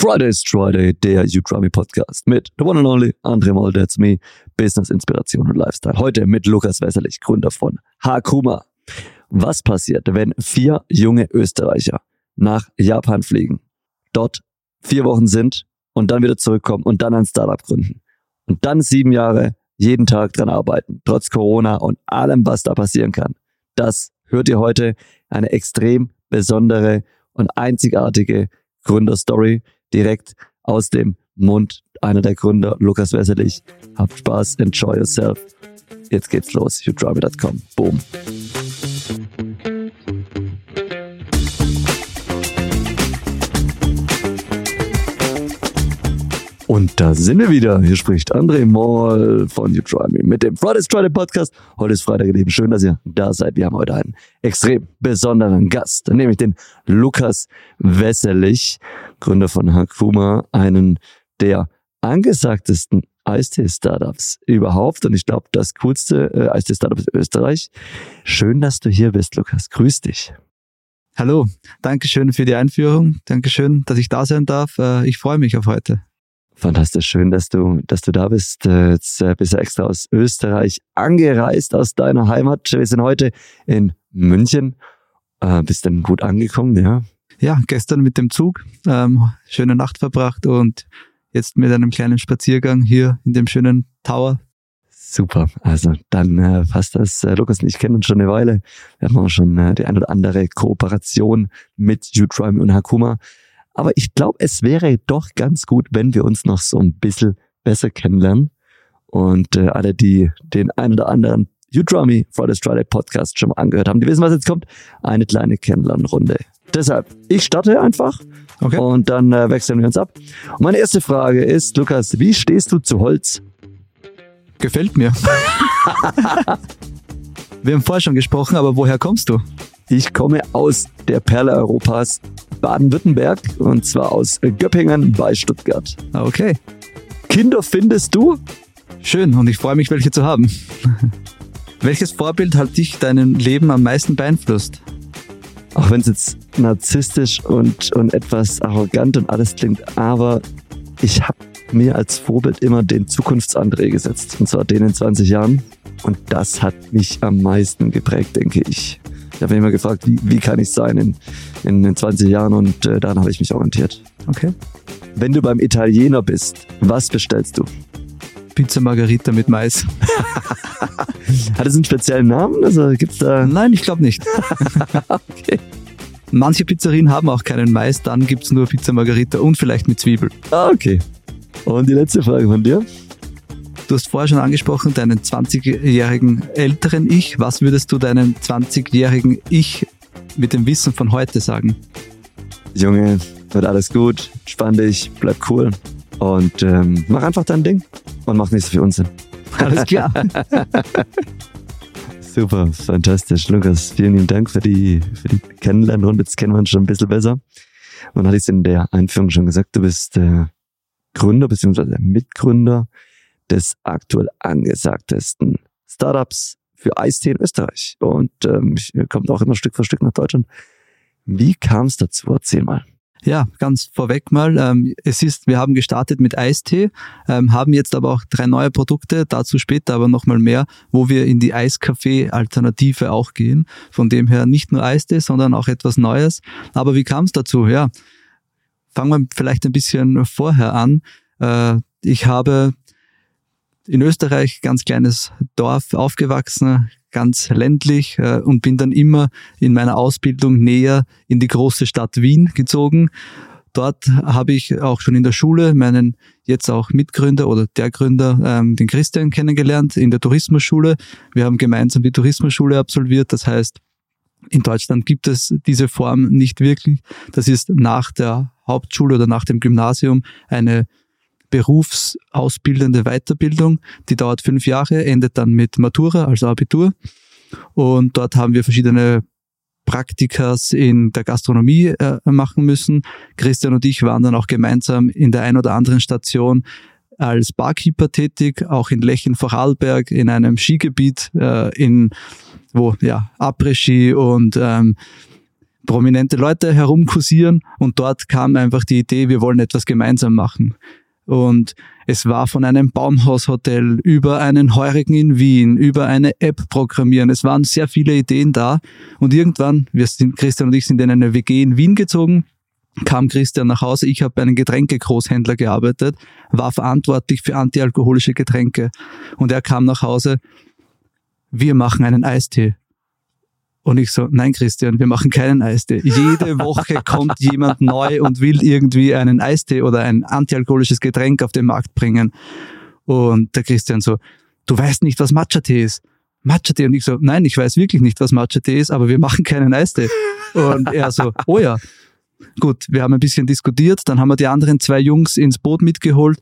Friday's Friday, der You Drive Me Podcast mit the one and only Andre Moll, that's me, Business, Inspiration und Lifestyle. Heute mit Lukas Wesserlich, Gründer von Hakuma. Was passiert, wenn vier junge Österreicher nach Japan fliegen, dort vier Wochen sind und dann wieder zurückkommen und dann ein Startup gründen und dann sieben Jahre jeden Tag dran arbeiten, trotz Corona und allem, was da passieren kann? Das hört ihr heute eine extrem besondere und einzigartige Gründerstory direkt aus dem Mund einer der Gründer, Lukas Wesselich. Habt Spaß, enjoy yourself. Jetzt geht's los. YouDrive.com. Boom. Da sind wir wieder. Hier spricht André Moll von You Try Me mit dem Fridays Friday Podcast. Heute ist Freitag, ihr Schön, dass ihr da seid. Wir haben heute einen extrem besonderen Gast, nämlich den Lukas Wesserlich, Gründer von Hakuma, einen der angesagtesten Eistee-Startups überhaupt und ich glaube das coolste äh, Eistee-Startup Österreich. Schön, dass du hier bist, Lukas. Grüß dich. Hallo, Dankeschön für die Einführung. Dankeschön, dass ich da sein darf. Äh, ich freue mich auf heute. Fantastisch schön, dass du, dass du da bist. Äh, jetzt äh, bist du extra aus Österreich angereist, aus deiner Heimat. Wir sind heute in München. Äh, bist dann gut angekommen, ja? Ja, gestern mit dem Zug. Ähm, schöne Nacht verbracht und jetzt mit einem kleinen Spaziergang hier in dem schönen Tower. Super. Also dann äh, passt das. Äh, Lukas und ich kennen uns schon eine Weile. Wir haben auch schon äh, die ein oder andere Kooperation mit U-Trime und Hakuma. Aber ich glaube, es wäre doch ganz gut, wenn wir uns noch so ein bisschen besser kennenlernen. Und äh, alle, die den ein oder anderen You Draw Me Friday Friday Podcast schon mal angehört haben, die wissen, was jetzt kommt. Eine kleine Kennenlernrunde. Deshalb, ich starte einfach okay. und dann äh, wechseln wir uns ab. Und meine erste Frage ist, Lukas, wie stehst du zu Holz? Gefällt mir. wir haben vorher schon gesprochen, aber woher kommst du? Ich komme aus der Perle Europas, Baden-Württemberg, und zwar aus Göppingen bei Stuttgart. Ah, okay. Kinder findest du? Schön, und ich freue mich, welche zu haben. Welches Vorbild hat dich deinem Leben am meisten beeinflusst? Auch wenn es jetzt narzisstisch und, und etwas arrogant und alles klingt, aber ich habe mir als Vorbild immer den Zukunftsandreh gesetzt, und zwar den in 20 Jahren. Und das hat mich am meisten geprägt, denke ich. Ich habe mich immer gefragt, wie, wie kann ich sein in, in, in 20 Jahren und äh, daran habe ich mich orientiert. Okay. Wenn du beim Italiener bist, was bestellst du? Pizza Margarita mit Mais. Hat es einen speziellen Namen? Also gibt's da? Nein, ich glaube nicht. okay. Manche Pizzerien haben auch keinen Mais, dann gibt es nur Pizza Margarita und vielleicht mit Zwiebel. Ah, okay. Und die letzte Frage von dir? Du hast vorher schon angesprochen, deinen 20-jährigen älteren Ich. Was würdest du deinem 20-jährigen Ich mit dem Wissen von heute sagen? Junge, wird alles gut, spann dich, bleib cool und ähm, mach einfach dein Ding und mach nicht so viel Unsinn. Alles klar. Super, fantastisch. Lukas, vielen lieben Dank für die, für die Kennenlernrunde. Jetzt kennen wir uns schon ein bisschen besser. Man hat es in der Einführung schon gesagt, du bist äh, Gründer bzw. Mitgründer des aktuell angesagtesten Startups für Eistee in Österreich und ähm, kommt auch immer Stück für Stück nach Deutschland. Wie kam es dazu? Erzähl mal. Ja, ganz vorweg mal. Ähm, es ist, wir haben gestartet mit Eistee, ähm, haben jetzt aber auch drei neue Produkte, dazu später aber nochmal mehr, wo wir in die Eiskaffee-Alternative auch gehen. Von dem her nicht nur Eistee, sondern auch etwas Neues. Aber wie kam es dazu? Ja, fangen wir vielleicht ein bisschen vorher an. Äh, ich habe in Österreich, ganz kleines Dorf aufgewachsen, ganz ländlich äh, und bin dann immer in meiner Ausbildung näher in die große Stadt Wien gezogen. Dort habe ich auch schon in der Schule meinen jetzt auch Mitgründer oder der Gründer, ähm, den Christian, kennengelernt in der Tourismusschule. Wir haben gemeinsam die Tourismusschule absolviert. Das heißt, in Deutschland gibt es diese Form nicht wirklich. Das ist nach der Hauptschule oder nach dem Gymnasium eine berufsausbildende Weiterbildung. Die dauert fünf Jahre, endet dann mit Matura, also Abitur. Und dort haben wir verschiedene Praktikas in der Gastronomie äh, machen müssen. Christian und ich waren dann auch gemeinsam in der ein oder anderen Station als Barkeeper tätig, auch in Lechen Vorarlberg, in einem Skigebiet, äh, in wo ja Après-Ski und ähm, prominente Leute herumkursieren und dort kam einfach die Idee, wir wollen etwas gemeinsam machen. Und es war von einem Baumhaushotel über einen Heurigen in Wien, über eine App programmieren. Es waren sehr viele Ideen da. Und irgendwann, wir sind, Christian und ich sind in eine WG in Wien gezogen, kam Christian nach Hause. Ich habe bei einem Getränkegroßhändler gearbeitet, war verantwortlich für antialkoholische Getränke. Und er kam nach Hause, wir machen einen Eistee. Und ich so, nein, Christian, wir machen keinen Eistee. Jede Woche kommt jemand neu und will irgendwie einen Eistee oder ein antialkoholisches Getränk auf den Markt bringen. Und der Christian so, du weißt nicht, was Matcha-Tee ist. Matcha-Tee. Und ich so, nein, ich weiß wirklich nicht, was Matcha-Tee ist, aber wir machen keinen Eistee. Und er so, oh ja. Gut, wir haben ein bisschen diskutiert, dann haben wir die anderen zwei Jungs ins Boot mitgeholt.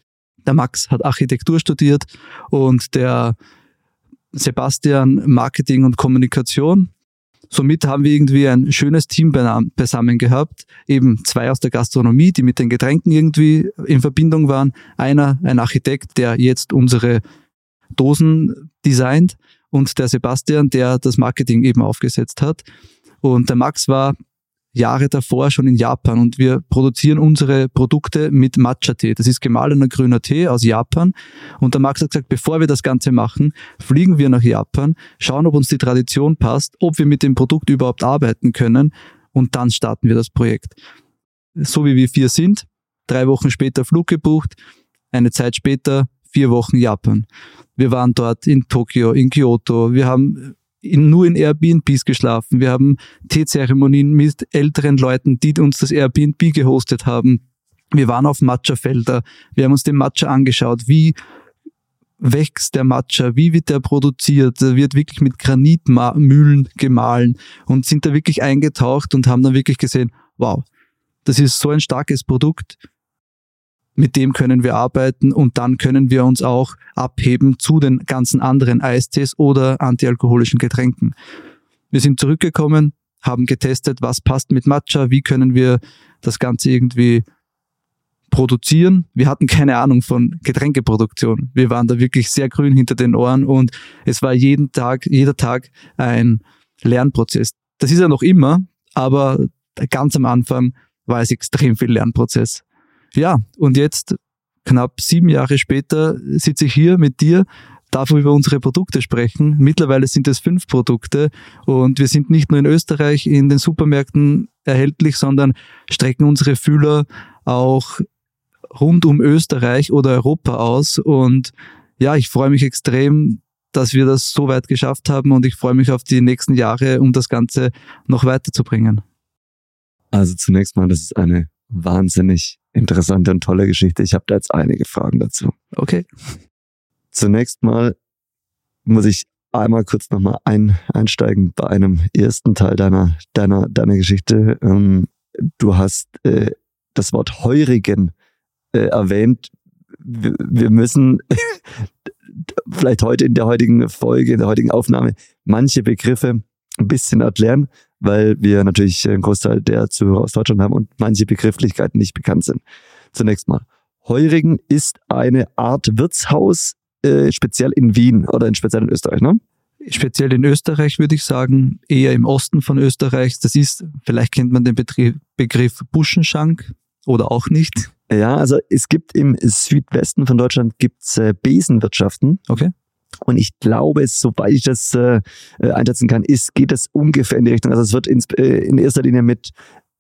Der Max hat Architektur studiert und der Sebastian Marketing und Kommunikation. Somit haben wir irgendwie ein schönes Team beisammen gehabt. Eben zwei aus der Gastronomie, die mit den Getränken irgendwie in Verbindung waren. Einer, ein Architekt, der jetzt unsere Dosen designt und der Sebastian, der das Marketing eben aufgesetzt hat. Und der Max war Jahre davor schon in Japan und wir produzieren unsere Produkte mit Matcha-Tee. Das ist gemahlener grüner Tee aus Japan. Und der Max hat gesagt, bevor wir das Ganze machen, fliegen wir nach Japan, schauen, ob uns die Tradition passt, ob wir mit dem Produkt überhaupt arbeiten können und dann starten wir das Projekt. So wie wir vier sind, drei Wochen später Flug gebucht, eine Zeit später vier Wochen Japan. Wir waren dort in Tokio, in Kyoto. Wir haben in, nur in Airbnbs geschlafen. Wir haben Teezeremonien mit älteren Leuten, die uns das Airbnb gehostet haben. Wir waren auf Matcha-Felder. Wir haben uns den Matcha angeschaut. Wie wächst der Matcha? Wie wird der produziert? Der wird wirklich mit Granitmühlen gemahlen und sind da wirklich eingetaucht und haben dann wirklich gesehen, wow, das ist so ein starkes Produkt mit dem können wir arbeiten und dann können wir uns auch abheben zu den ganzen anderen Eistees oder antialkoholischen Getränken. Wir sind zurückgekommen, haben getestet, was passt mit Matcha, wie können wir das Ganze irgendwie produzieren. Wir hatten keine Ahnung von Getränkeproduktion. Wir waren da wirklich sehr grün hinter den Ohren und es war jeden Tag, jeder Tag ein Lernprozess. Das ist ja noch immer, aber ganz am Anfang war es extrem viel Lernprozess. Ja, und jetzt, knapp sieben Jahre später, sitze ich hier mit dir, darf über unsere Produkte sprechen. Mittlerweile sind es fünf Produkte und wir sind nicht nur in Österreich in den Supermärkten erhältlich, sondern strecken unsere Fühler auch rund um Österreich oder Europa aus. Und ja, ich freue mich extrem, dass wir das so weit geschafft haben und ich freue mich auf die nächsten Jahre, um das Ganze noch weiterzubringen. Also zunächst mal, das ist eine wahnsinnig interessante und tolle Geschichte. Ich habe da jetzt einige Fragen dazu. Okay. Zunächst mal muss ich einmal kurz nochmal ein, einsteigen bei einem ersten Teil deiner, deiner, deiner Geschichte. Ähm, du hast äh, das Wort Heurigen äh, erwähnt. Wir, wir müssen vielleicht heute in der heutigen Folge, in der heutigen Aufnahme manche Begriffe ein bisschen erklären, weil wir natürlich einen Großteil der Zuhörer aus Deutschland haben und manche Begrifflichkeiten nicht bekannt sind. Zunächst mal. Heurigen ist eine Art Wirtshaus, äh, speziell in Wien oder in speziell in Österreich, ne? Speziell in Österreich würde ich sagen, eher im Osten von Österreichs. Das ist, vielleicht kennt man den Betrieb, Begriff Buschenschank oder auch nicht. Ja, also es gibt im Südwesten von Deutschland gibt's äh, Besenwirtschaften. Okay. Und ich glaube, soweit ich das äh, äh, einschätzen kann, ist, geht es ungefähr in die Richtung. Also es wird ins, äh, in erster Linie mit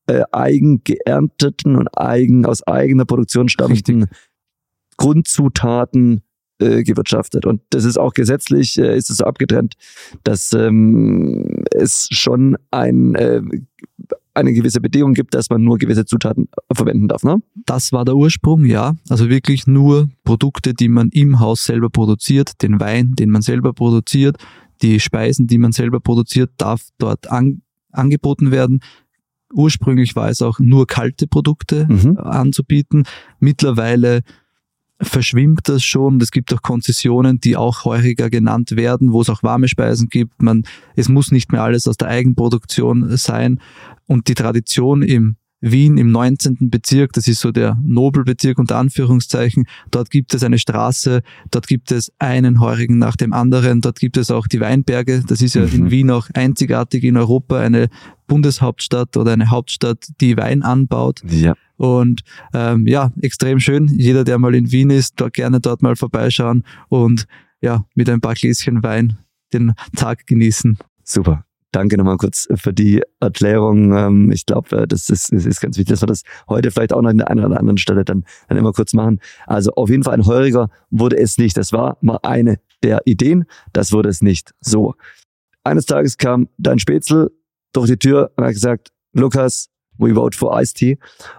äh, eigen geernteten und eigen aus eigener Produktion stammenden Grundzutaten äh, gewirtschaftet. Und das ist auch gesetzlich, äh, ist es so abgetrennt, dass ähm, es schon ein äh, eine gewisse Bedingung gibt, dass man nur gewisse Zutaten verwenden darf. Ne? Das war der Ursprung, ja. Also wirklich nur Produkte, die man im Haus selber produziert, den Wein, den man selber produziert, die Speisen, die man selber produziert, darf dort an, angeboten werden. Ursprünglich war es auch nur kalte Produkte mhm. anzubieten. Mittlerweile verschwimmt das schon. Es gibt auch Konzessionen, die auch heuriger genannt werden, wo es auch warme Speisen gibt. Man, es muss nicht mehr alles aus der Eigenproduktion sein. Und die Tradition im Wien im 19. Bezirk, das ist so der Nobelbezirk unter Anführungszeichen. Dort gibt es eine Straße, dort gibt es einen Heurigen nach dem anderen, dort gibt es auch die Weinberge. Das ist ja mhm. in Wien auch einzigartig in Europa, eine Bundeshauptstadt oder eine Hauptstadt, die Wein anbaut. Ja. Und ähm, ja, extrem schön. Jeder, der mal in Wien ist, dort gerne dort mal vorbeischauen und ja, mit ein paar Gläschen Wein den Tag genießen. Super. Danke nochmal kurz für die Erklärung. Ähm, ich glaube, äh, das ist, ist ganz wichtig, dass wir das heute vielleicht auch noch an der einen oder anderen Stelle dann, dann immer kurz machen. Also auf jeden Fall ein Heuriger wurde es nicht. Das war mal eine der Ideen. Das wurde es nicht. So. Eines Tages kam dein Spätzle durch die Tür und hat gesagt, Lukas, we vote for Ice Tea,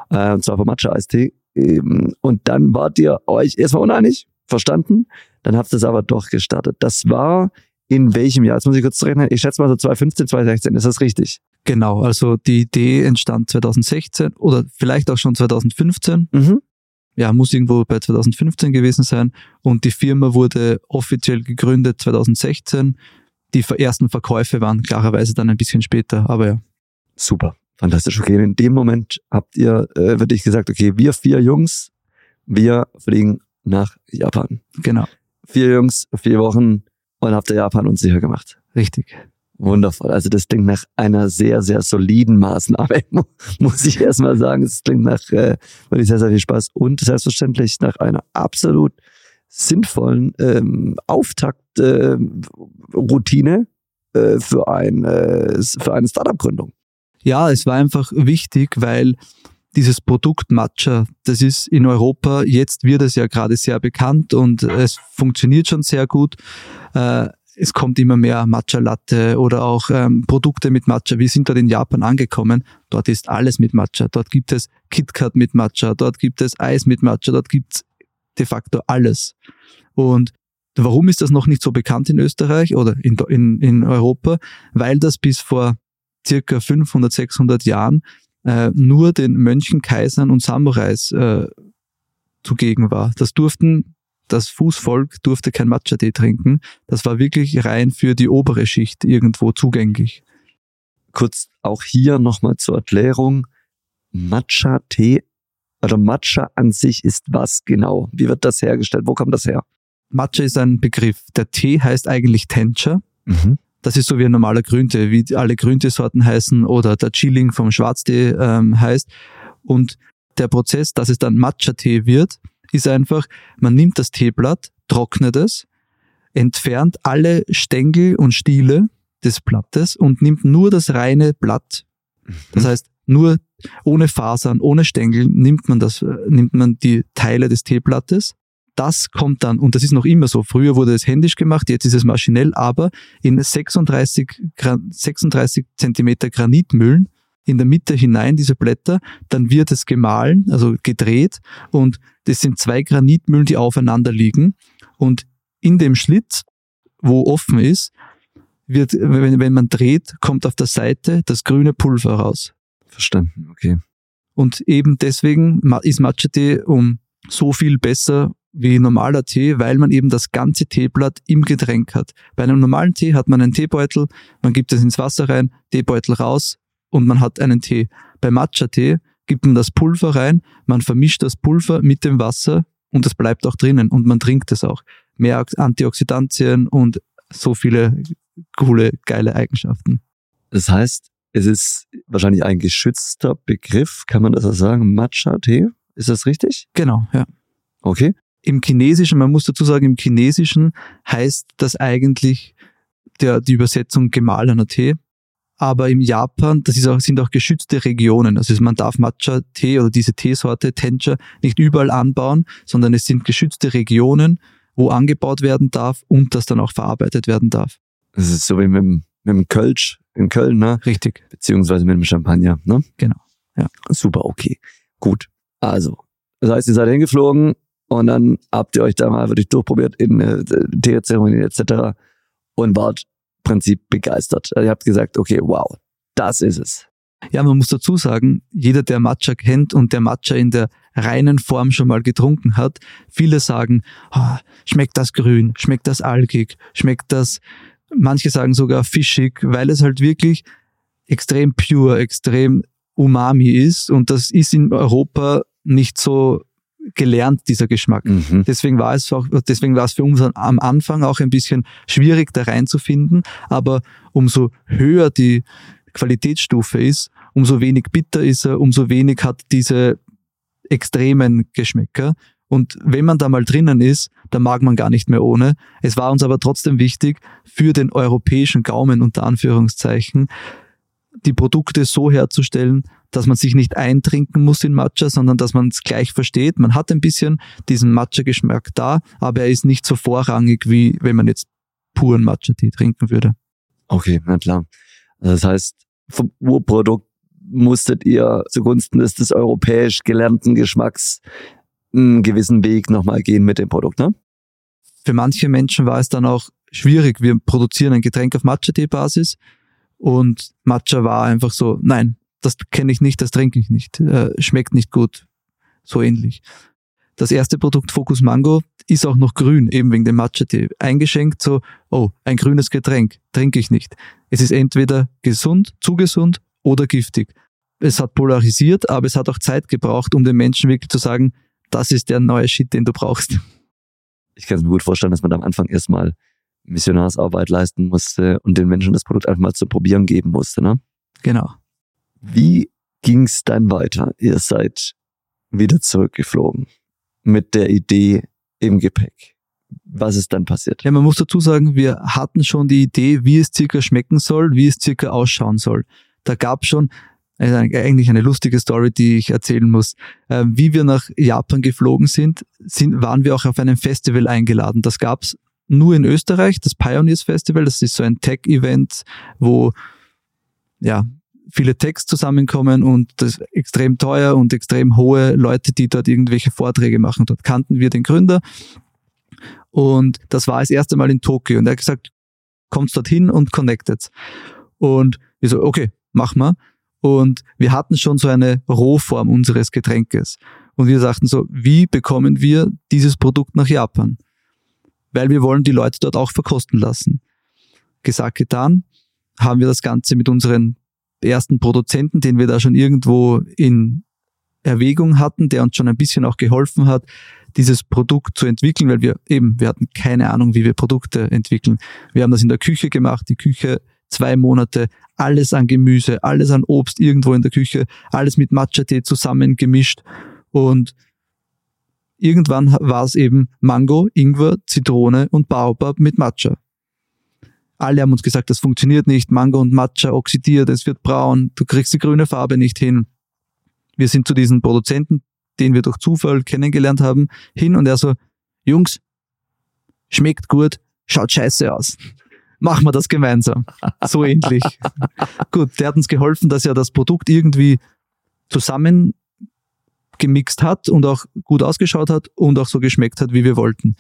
äh, und zwar für Matcha Ice Tea. Ähm, und dann wart ihr euch erstmal uneinig, verstanden. Dann habt ihr es aber doch gestartet. Das war in welchem Jahr? Jetzt muss ich kurz rechnen. Ich schätze mal so 2015, 2016. Ist das richtig? Genau. Also die Idee entstand 2016 oder vielleicht auch schon 2015. Mhm. Ja, muss irgendwo bei 2015 gewesen sein. Und die Firma wurde offiziell gegründet 2016. Die ersten Verkäufe waren klarerweise dann ein bisschen später, aber ja. Super. Fantastisch. Okay, in dem Moment habt ihr äh, wirklich gesagt, okay, wir vier Jungs, wir fliegen nach Japan. Genau. Vier Jungs, vier Wochen, und habt ihr Japan unsicher gemacht. Richtig. Wundervoll. Also das klingt nach einer sehr, sehr soliden Maßnahme, muss ich erstmal sagen. Es klingt nach äh, wirklich sehr, sehr viel Spaß und selbstverständlich nach einer absolut sinnvollen ähm, Auftakt-Routine äh, äh, für, ein, äh, für eine Startup-Gründung. Ja, es war einfach wichtig, weil dieses Produkt Matcha, das ist in Europa, jetzt wird es ja gerade sehr bekannt und es funktioniert schon sehr gut. Äh, es kommt immer mehr Matcha Latte oder auch ähm, Produkte mit Matcha. Wir sind dort in Japan angekommen. Dort ist alles mit Matcha. Dort gibt es KitKat mit Matcha. Dort gibt es Eis mit Matcha. Dort gibt es de facto alles. Und warum ist das noch nicht so bekannt in Österreich oder in, in, in Europa? Weil das bis vor circa 500, 600 Jahren äh, nur den Mönchen, Kaisern und Samurais äh, zugegen war. Das durften, das Fußvolk durfte kein Matcha-Tee trinken. Das war wirklich rein für die obere Schicht irgendwo zugänglich. Kurz auch hier nochmal zur Erklärung. Matcha-Tee oder Matcha an sich ist was genau? Wie wird das hergestellt? Wo kommt das her? Matcha ist ein Begriff. Der Tee heißt eigentlich Tencha. Mhm. Das ist so wie ein normaler Grüntee, wie alle Grünteesorten heißen oder der Chilling vom Schwarztee ähm, heißt. Und der Prozess, dass es dann Matcha-Tee wird, ist einfach, man nimmt das Teeblatt, trocknet es, entfernt alle Stängel und Stiele des Blattes und nimmt nur das reine Blatt. Das mhm. heißt, nur ohne Fasern, ohne Stängel nimmt man das, äh, nimmt man die Teile des Teeblattes das kommt dann, und das ist noch immer so, früher wurde es händisch gemacht, jetzt ist es maschinell, aber in 36, 36 Zentimeter Granitmühlen in der Mitte hinein, diese Blätter, dann wird es gemahlen, also gedreht, und das sind zwei Granitmühlen, die aufeinander liegen, und in dem Schlitz, wo offen ist, wird, wenn, wenn man dreht, kommt auf der Seite das grüne Pulver raus. Verstanden, okay. Und eben deswegen ist Matcha-Tee um so viel besser wie normaler Tee, weil man eben das ganze Teeblatt im Getränk hat. Bei einem normalen Tee hat man einen Teebeutel, man gibt es ins Wasser rein, Teebeutel raus und man hat einen Tee. Bei Matcha-Tee gibt man das Pulver rein, man vermischt das Pulver mit dem Wasser und es bleibt auch drinnen und man trinkt es auch. Mehr Antioxidantien und so viele coole, geile Eigenschaften. Das heißt, es ist wahrscheinlich ein geschützter Begriff, kann man das so sagen? Matcha-Tee? Ist das richtig? Genau, ja. Okay. Im Chinesischen, man muss dazu sagen, im Chinesischen heißt das eigentlich der, die Übersetzung gemahlener Tee. Aber im Japan, das ist auch, sind auch geschützte Regionen. Also man darf Matcha-Tee oder diese Teesorte Tencha nicht überall anbauen, sondern es sind geschützte Regionen, wo angebaut werden darf und das dann auch verarbeitet werden darf. Das ist so wie mit dem, mit dem Kölsch in Köln, ne? Richtig. Beziehungsweise mit dem Champagner, ne? Genau. Ja. Super, okay. Gut. Also, das heißt, ihr seid hingeflogen, und dann habt ihr euch da mal wirklich durchprobiert in äh, Teezeremonien etc. und wart im Prinzip begeistert. Also ihr habt gesagt, okay, wow, das ist es. Ja, man muss dazu sagen, jeder, der Matcha kennt und der Matcha in der reinen Form schon mal getrunken hat, viele sagen, oh, schmeckt das grün, schmeckt das algig, schmeckt das, manche sagen sogar fischig, weil es halt wirklich extrem pure, extrem Umami ist und das ist in Europa nicht so gelernt, dieser Geschmack. Mhm. Deswegen war es auch, deswegen war es für uns am Anfang auch ein bisschen schwierig, da reinzufinden. Aber umso höher die Qualitätsstufe ist, umso wenig bitter ist er, umso wenig hat diese extremen Geschmäcker. Und wenn man da mal drinnen ist, dann mag man gar nicht mehr ohne. Es war uns aber trotzdem wichtig, für den europäischen Gaumen unter Anführungszeichen, die Produkte so herzustellen, dass man sich nicht eintrinken muss in Matcha, sondern dass man es gleich versteht. Man hat ein bisschen diesen Matcha-Geschmack da, aber er ist nicht so vorrangig, wie wenn man jetzt puren Matcha-Tee trinken würde. Okay, na klar. Das heißt, vom Urprodukt musstet ihr zugunsten des, des europäisch gelernten Geschmacks einen gewissen Weg nochmal gehen mit dem Produkt, ne? Für manche Menschen war es dann auch schwierig. Wir produzieren ein Getränk auf Matcha-Tee-Basis und Matcha war einfach so, nein, das kenne ich nicht, das trinke ich nicht, äh, schmeckt nicht gut, so ähnlich. Das erste Produkt Focus Mango ist auch noch grün, eben wegen dem Matcha-Tee. Eingeschenkt so, oh, ein grünes Getränk, trinke ich nicht. Es ist entweder gesund, zu gesund oder giftig. Es hat polarisiert, aber es hat auch Zeit gebraucht, um den Menschen wirklich zu sagen, das ist der neue Shit, den du brauchst. Ich kann es mir gut vorstellen, dass man am Anfang erstmal Missionarsarbeit leisten musste und den Menschen das Produkt einfach mal zu probieren geben musste, ne? Genau. Wie ging es dann weiter? Ihr seid wieder zurückgeflogen mit der Idee im Gepäck. Was ist dann passiert? Ja, man muss dazu sagen, wir hatten schon die Idee, wie es circa schmecken soll, wie es circa ausschauen soll. Da gab schon eigentlich eine lustige Story, die ich erzählen muss. Ähm, wie wir nach Japan geflogen sind, sind, waren wir auch auf einem Festival eingeladen. Das gab's nur in Österreich, das Pioneers Festival. Das ist so ein Tech-Event, wo ja viele Techs zusammenkommen und das extrem teuer und extrem hohe Leute, die dort irgendwelche Vorträge machen. Dort kannten wir den Gründer und das war das erste Mal in Tokio und er hat gesagt, kommt dorthin und connectet. Und wir so, okay, mach mal. Und wir hatten schon so eine Rohform unseres Getränkes. Und wir sagten so, wie bekommen wir dieses Produkt nach Japan? Weil wir wollen die Leute dort auch verkosten lassen. Gesagt, getan, haben wir das Ganze mit unseren ersten Produzenten, den wir da schon irgendwo in Erwägung hatten, der uns schon ein bisschen auch geholfen hat, dieses Produkt zu entwickeln, weil wir eben, wir hatten keine Ahnung, wie wir Produkte entwickeln. Wir haben das in der Küche gemacht, die Küche zwei Monate, alles an Gemüse, alles an Obst irgendwo in der Küche, alles mit Matcha-Tee zusammengemischt und irgendwann war es eben Mango, Ingwer, Zitrone und Baobab mit Matcha. Alle haben uns gesagt, das funktioniert nicht. Mango und Matcha oxidiert, es wird braun, du kriegst die grüne Farbe nicht hin. Wir sind zu diesen Produzenten, den wir durch Zufall kennengelernt haben, hin und er so, Jungs, schmeckt gut, schaut scheiße aus. Machen wir das gemeinsam. So ähnlich. gut, der hat uns geholfen, dass er das Produkt irgendwie zusammen gemixt hat und auch gut ausgeschaut hat und auch so geschmeckt hat, wie wir wollten.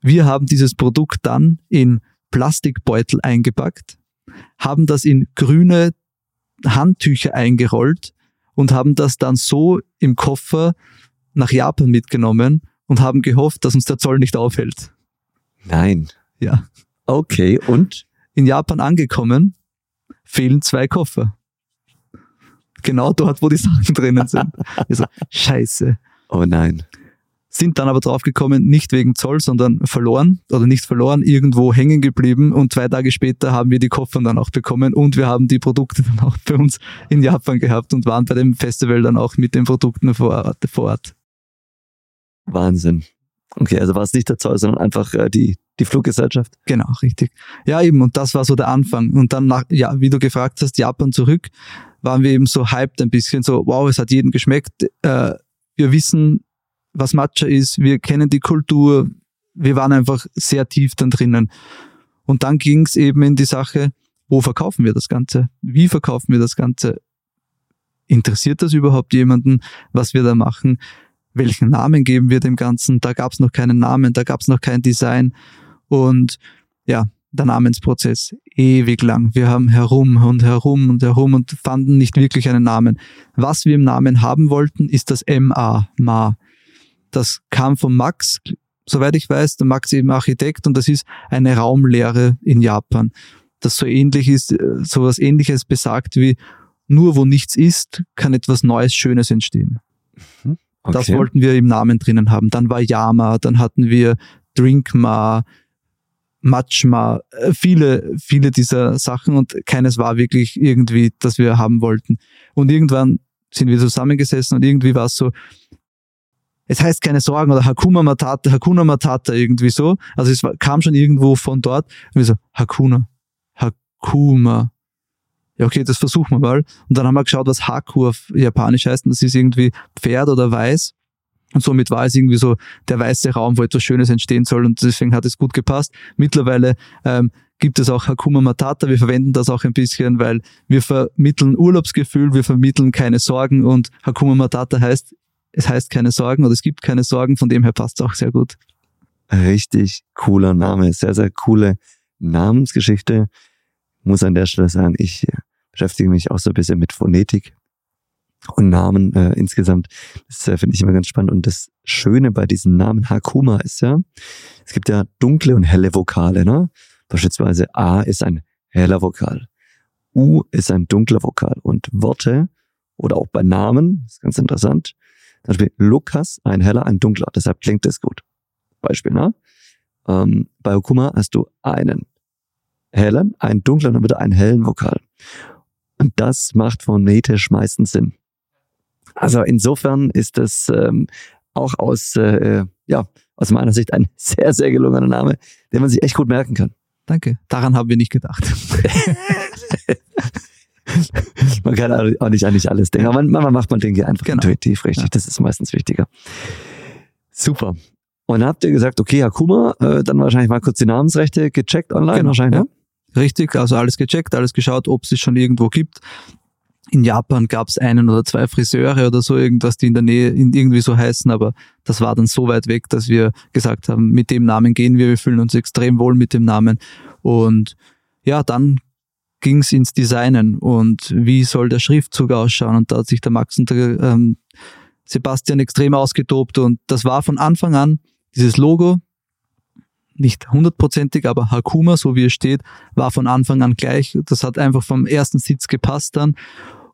Wir haben dieses Produkt dann in Plastikbeutel eingepackt, haben das in grüne Handtücher eingerollt und haben das dann so im Koffer nach Japan mitgenommen und haben gehofft, dass uns der Zoll nicht aufhält. Nein. Ja. Okay, und? In Japan angekommen, fehlen zwei Koffer. Genau dort, wo die Sachen drinnen sind. Also, scheiße. Oh nein sind dann aber draufgekommen, nicht wegen Zoll, sondern verloren oder nicht verloren, irgendwo hängen geblieben und zwei Tage später haben wir die Koffer dann auch bekommen und wir haben die Produkte dann auch bei uns in Japan gehabt und waren bei dem Festival dann auch mit den Produkten vor Ort. Vor Ort. Wahnsinn. Okay, also war es nicht der Zoll, sondern einfach äh, die, die Fluggesellschaft. Genau, richtig. Ja, eben, und das war so der Anfang. Und dann, nach, ja, wie du gefragt hast, Japan zurück, waren wir eben so hyped ein bisschen, so, wow, es hat jedem geschmeckt. Äh, wir wissen, was Matcha ist, wir kennen die Kultur, wir waren einfach sehr tief dann drinnen. Und dann ging es eben in die Sache, wo verkaufen wir das Ganze? Wie verkaufen wir das Ganze? Interessiert das überhaupt jemanden, was wir da machen? Welchen Namen geben wir dem Ganzen? Da gab es noch keinen Namen, da gab es noch kein Design. Und ja, der Namensprozess ewig lang. Wir haben herum und herum und herum und fanden nicht wirklich einen Namen. Was wir im Namen haben wollten, ist das MA, Ma. Das kam von Max, soweit ich weiß, der Max eben Architekt und das ist eine Raumlehre in Japan. Das so ähnlich ist, äh, sowas ähnliches besagt wie nur wo nichts ist, kann etwas Neues, Schönes entstehen. Mhm. Okay. Das wollten wir im Namen drinnen haben. Dann war Yama, dann hatten wir Drinkma, Matchma, äh, viele, viele dieser Sachen und keines war wirklich irgendwie, das wir haben wollten. Und irgendwann sind wir zusammengesessen und irgendwie war es so, es heißt keine Sorgen oder Hakuna Matata, Hakuna Matata irgendwie so. Also es kam schon irgendwo von dort. Und wir so, Hakuna, Hakuma. Ja, okay, das versuchen wir mal. Und dann haben wir geschaut, was Haku auf Japanisch heißt. Und das ist irgendwie Pferd oder Weiß. Und somit war es irgendwie so der weiße Raum, wo etwas Schönes entstehen soll. Und deswegen hat es gut gepasst. Mittlerweile ähm, gibt es auch Hakuma Matata. Wir verwenden das auch ein bisschen, weil wir vermitteln Urlaubsgefühl, wir vermitteln keine Sorgen. Und Hakuma Matata heißt, es heißt keine Sorgen oder es gibt keine Sorgen. Von dem her passt es auch sehr gut. Richtig cooler Name. Sehr, sehr coole Namensgeschichte. Muss an der Stelle sagen, ich äh, beschäftige mich auch so ein bisschen mit Phonetik und Namen äh, insgesamt. Das äh, finde ich immer ganz spannend. Und das Schöne bei diesen Namen Hakuma ist ja, es gibt ja dunkle und helle Vokale. Ne? Beispielsweise A ist ein heller Vokal. U ist ein dunkler Vokal. Und Worte oder auch bei Namen, ist ganz interessant, zum Beispiel Lukas, ein heller, ein dunkler. Deshalb klingt es gut. Beispiel, ne? Ähm, bei Hakuma hast du einen hellen, einen dunklen und wieder einen hellen Vokal. Und das macht phonetisch meistens Sinn. Also insofern ist es ähm, auch aus, äh, ja, aus meiner Sicht ein sehr, sehr gelungener Name, den man sich echt gut merken kann. Danke. Daran haben wir nicht gedacht. man kann auch nicht eigentlich alles denken, aber manchmal macht man Dinge einfach genau. intuitiv richtig. Ja. Das ist meistens wichtiger. Super. Und dann habt ihr gesagt, okay, Akuma, äh, dann wahrscheinlich mal kurz die Namensrechte gecheckt online genau, wahrscheinlich, ja. Ne? Richtig, also alles gecheckt, alles geschaut, ob es es schon irgendwo gibt. In Japan gab es einen oder zwei Friseure oder so irgendwas, die in der Nähe irgendwie so heißen, aber das war dann so weit weg, dass wir gesagt haben, mit dem Namen gehen wir, wir fühlen uns extrem wohl mit dem Namen. Und ja, dann ging es ins Designen und wie soll der Schriftzug ausschauen? Und da hat sich der Max und der ähm, Sebastian extrem ausgetobt und das war von Anfang an dieses Logo, nicht hundertprozentig, aber Hakuma, so wie es steht, war von Anfang an gleich. Das hat einfach vom ersten Sitz gepasst dann.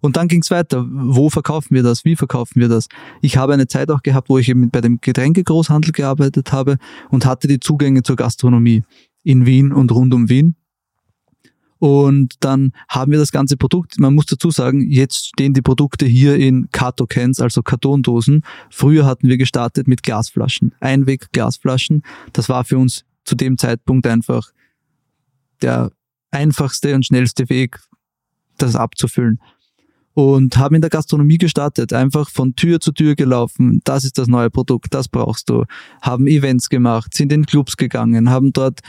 Und dann ging es weiter. Wo verkaufen wir das? Wie verkaufen wir das? Ich habe eine Zeit auch gehabt, wo ich eben bei dem Getränkegroßhandel gearbeitet habe und hatte die Zugänge zur Gastronomie in Wien und rund um Wien. Und dann haben wir das ganze Produkt, man muss dazu sagen, jetzt stehen die Produkte hier in Kato-Cans, also Kartondosen. Früher hatten wir gestartet mit Glasflaschen, Einweg-Glasflaschen. Das war für uns zu dem Zeitpunkt einfach der einfachste und schnellste Weg, das abzufüllen. Und haben in der Gastronomie gestartet, einfach von Tür zu Tür gelaufen. Das ist das neue Produkt, das brauchst du. Haben Events gemacht, sind in Clubs gegangen, haben dort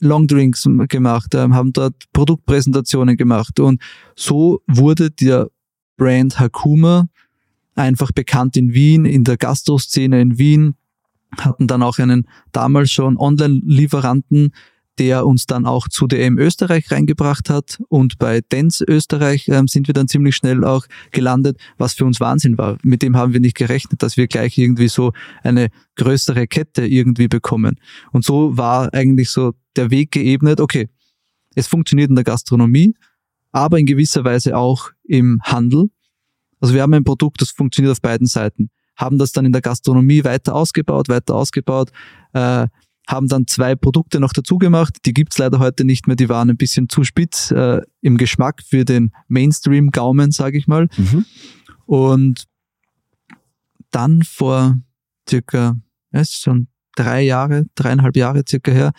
Longdrinks gemacht, ähm, haben dort Produktpräsentationen gemacht. Und so wurde der Brand Hakuma einfach bekannt in Wien, in der Gastroszene in Wien, hatten dann auch einen damals schon Online-Lieferanten, der uns dann auch zu DM Österreich reingebracht hat. Und bei Dance Österreich ähm, sind wir dann ziemlich schnell auch gelandet, was für uns Wahnsinn war. Mit dem haben wir nicht gerechnet, dass wir gleich irgendwie so eine größere Kette irgendwie bekommen. Und so war eigentlich so der Weg geebnet, okay, es funktioniert in der Gastronomie, aber in gewisser Weise auch im Handel. Also wir haben ein Produkt, das funktioniert auf beiden Seiten haben das dann in der Gastronomie weiter ausgebaut, weiter ausgebaut, äh, haben dann zwei Produkte noch dazu gemacht. Die gibt's leider heute nicht mehr, die waren ein bisschen zu spitz äh, im Geschmack für den Mainstream-Gaumen, sage ich mal. Mhm. Und dann vor circa, ja, ist schon drei Jahre, dreieinhalb Jahre circa her,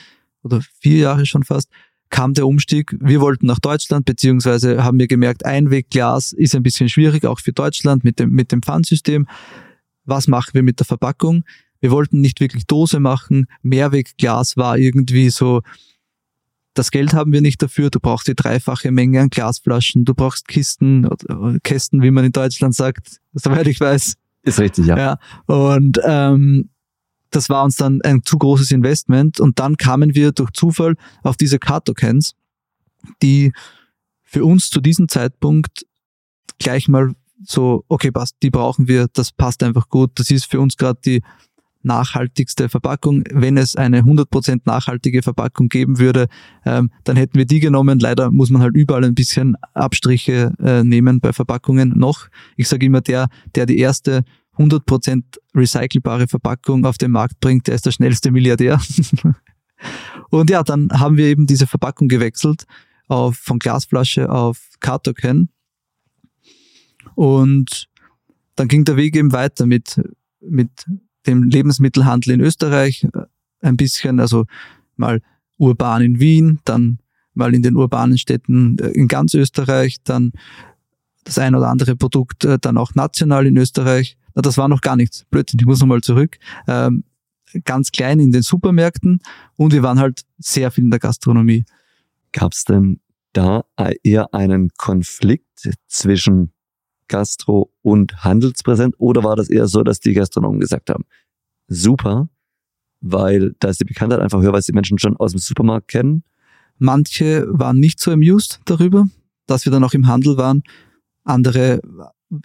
oder vier Jahre schon fast, kam der Umstieg. Wir wollten nach Deutschland, beziehungsweise haben wir gemerkt, Einwegglas ist ein bisschen schwierig, auch für Deutschland mit dem, mit dem Pfandsystem was machen wir mit der Verpackung? Wir wollten nicht wirklich Dose machen. Mehrwegglas war irgendwie so, das Geld haben wir nicht dafür. Du brauchst die dreifache Menge an Glasflaschen. Du brauchst Kisten, Kästen, wie man in Deutschland sagt, soweit ich weiß. Ist richtig, ja. ja und ähm, das war uns dann ein zu großes Investment. Und dann kamen wir durch Zufall auf diese Kato-Cans, die für uns zu diesem Zeitpunkt gleich mal so, okay, passt, die brauchen wir, das passt einfach gut. Das ist für uns gerade die nachhaltigste Verpackung. Wenn es eine 100% nachhaltige Verpackung geben würde, ähm, dann hätten wir die genommen. Leider muss man halt überall ein bisschen Abstriche äh, nehmen bei Verpackungen noch. Ich sage immer, der, der die erste 100% recycelbare Verpackung auf den Markt bringt, der ist der schnellste Milliardär. Und ja, dann haben wir eben diese Verpackung gewechselt auf, von Glasflasche auf Cartocan. Und dann ging der Weg eben weiter mit, mit dem Lebensmittelhandel in Österreich äh, ein bisschen, also mal urban in Wien, dann mal in den urbanen Städten äh, in ganz Österreich, dann das ein oder andere Produkt äh, dann auch national in Österreich. Na, das war noch gar nichts. Blödsinn, ich muss nochmal zurück. Ähm, ganz klein in den Supermärkten und wir waren halt sehr viel in der Gastronomie. Gab es denn da eher einen Konflikt zwischen Gastro und Handelspräsent oder war das eher so, dass die Gastronomen gesagt haben, super, weil da ist die Bekanntheit einfach höher, weil sie die Menschen schon aus dem Supermarkt kennen? Manche waren nicht so amused darüber, dass wir dann auch im Handel waren. Andere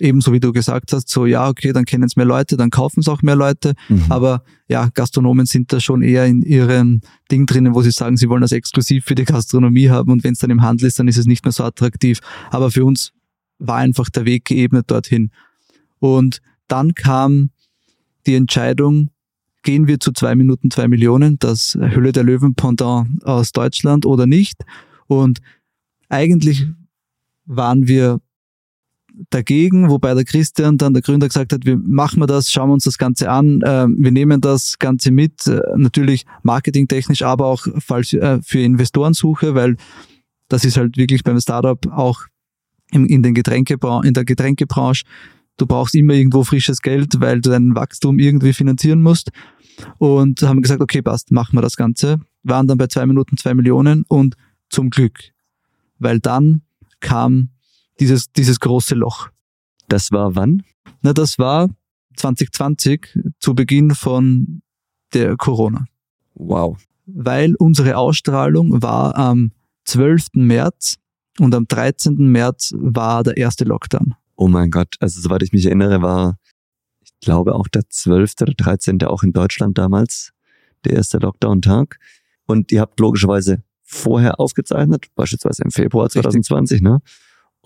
ebenso wie du gesagt hast, so ja, okay, dann kennen es mehr Leute, dann kaufen es auch mehr Leute. Mhm. Aber ja, Gastronomen sind da schon eher in ihrem Ding drinnen, wo sie sagen, sie wollen das exklusiv für die Gastronomie haben und wenn es dann im Handel ist, dann ist es nicht mehr so attraktiv. Aber für uns war einfach der Weg geebnet dorthin. Und dann kam die Entscheidung, gehen wir zu zwei Minuten zwei Millionen, das Hülle der Löwen Pendant aus Deutschland oder nicht. Und eigentlich waren wir dagegen, wobei der Christian dann, der Gründer, gesagt hat, wir machen wir das, schauen wir uns das Ganze an, äh, wir nehmen das Ganze mit, äh, natürlich marketingtechnisch, aber auch falls, äh, für Investorensuche, weil das ist halt wirklich beim Startup auch in, in, den Getränkebra in der Getränkebranche, du brauchst immer irgendwo frisches Geld, weil du dein Wachstum irgendwie finanzieren musst. Und haben gesagt, okay, passt, machen wir das Ganze. Waren dann bei zwei Minuten zwei Millionen und zum Glück, weil dann kam dieses, dieses große Loch. Das war wann? Na, das war 2020 zu Beginn von der Corona. Wow. Weil unsere Ausstrahlung war am 12. März und am 13. März war der erste Lockdown. Oh mein Gott, also soweit ich mich erinnere, war, ich glaube auch der 12. oder 13. auch in Deutschland damals der erste Lockdown-Tag. Und ihr habt logischerweise vorher aufgezeichnet, beispielsweise im Februar 2020, Richtig. ne?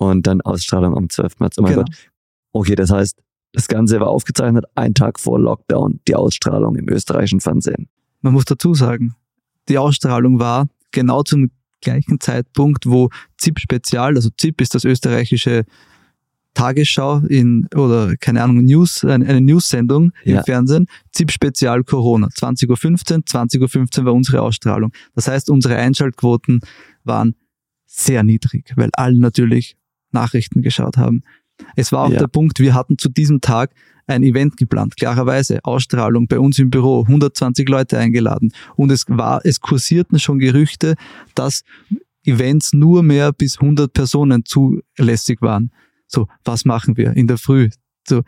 und dann Ausstrahlung am 12. März. Oh mein genau. Gott. Okay, das heißt, das Ganze war aufgezeichnet, ein Tag vor Lockdown, die Ausstrahlung im österreichischen Fernsehen. Man muss dazu sagen, die Ausstrahlung war genau zum gleichen Zeitpunkt, wo ZIP Spezial, also ZIP ist das österreichische Tagesschau in, oder keine Ahnung, News, eine, News-Sendung ja. im Fernsehen, ZIP Spezial Corona. 20.15 Uhr, 20.15 Uhr war unsere Ausstrahlung. Das heißt, unsere Einschaltquoten waren sehr niedrig, weil alle natürlich Nachrichten geschaut haben. Es war auch ja. der Punkt, wir hatten zu diesem Tag ein Event geplant, klarerweise, Ausstrahlung bei uns im Büro, 120 Leute eingeladen. Und es war, es kursierten schon Gerüchte, dass Events nur mehr bis 100 Personen zulässig waren. So, was machen wir in der Früh? So,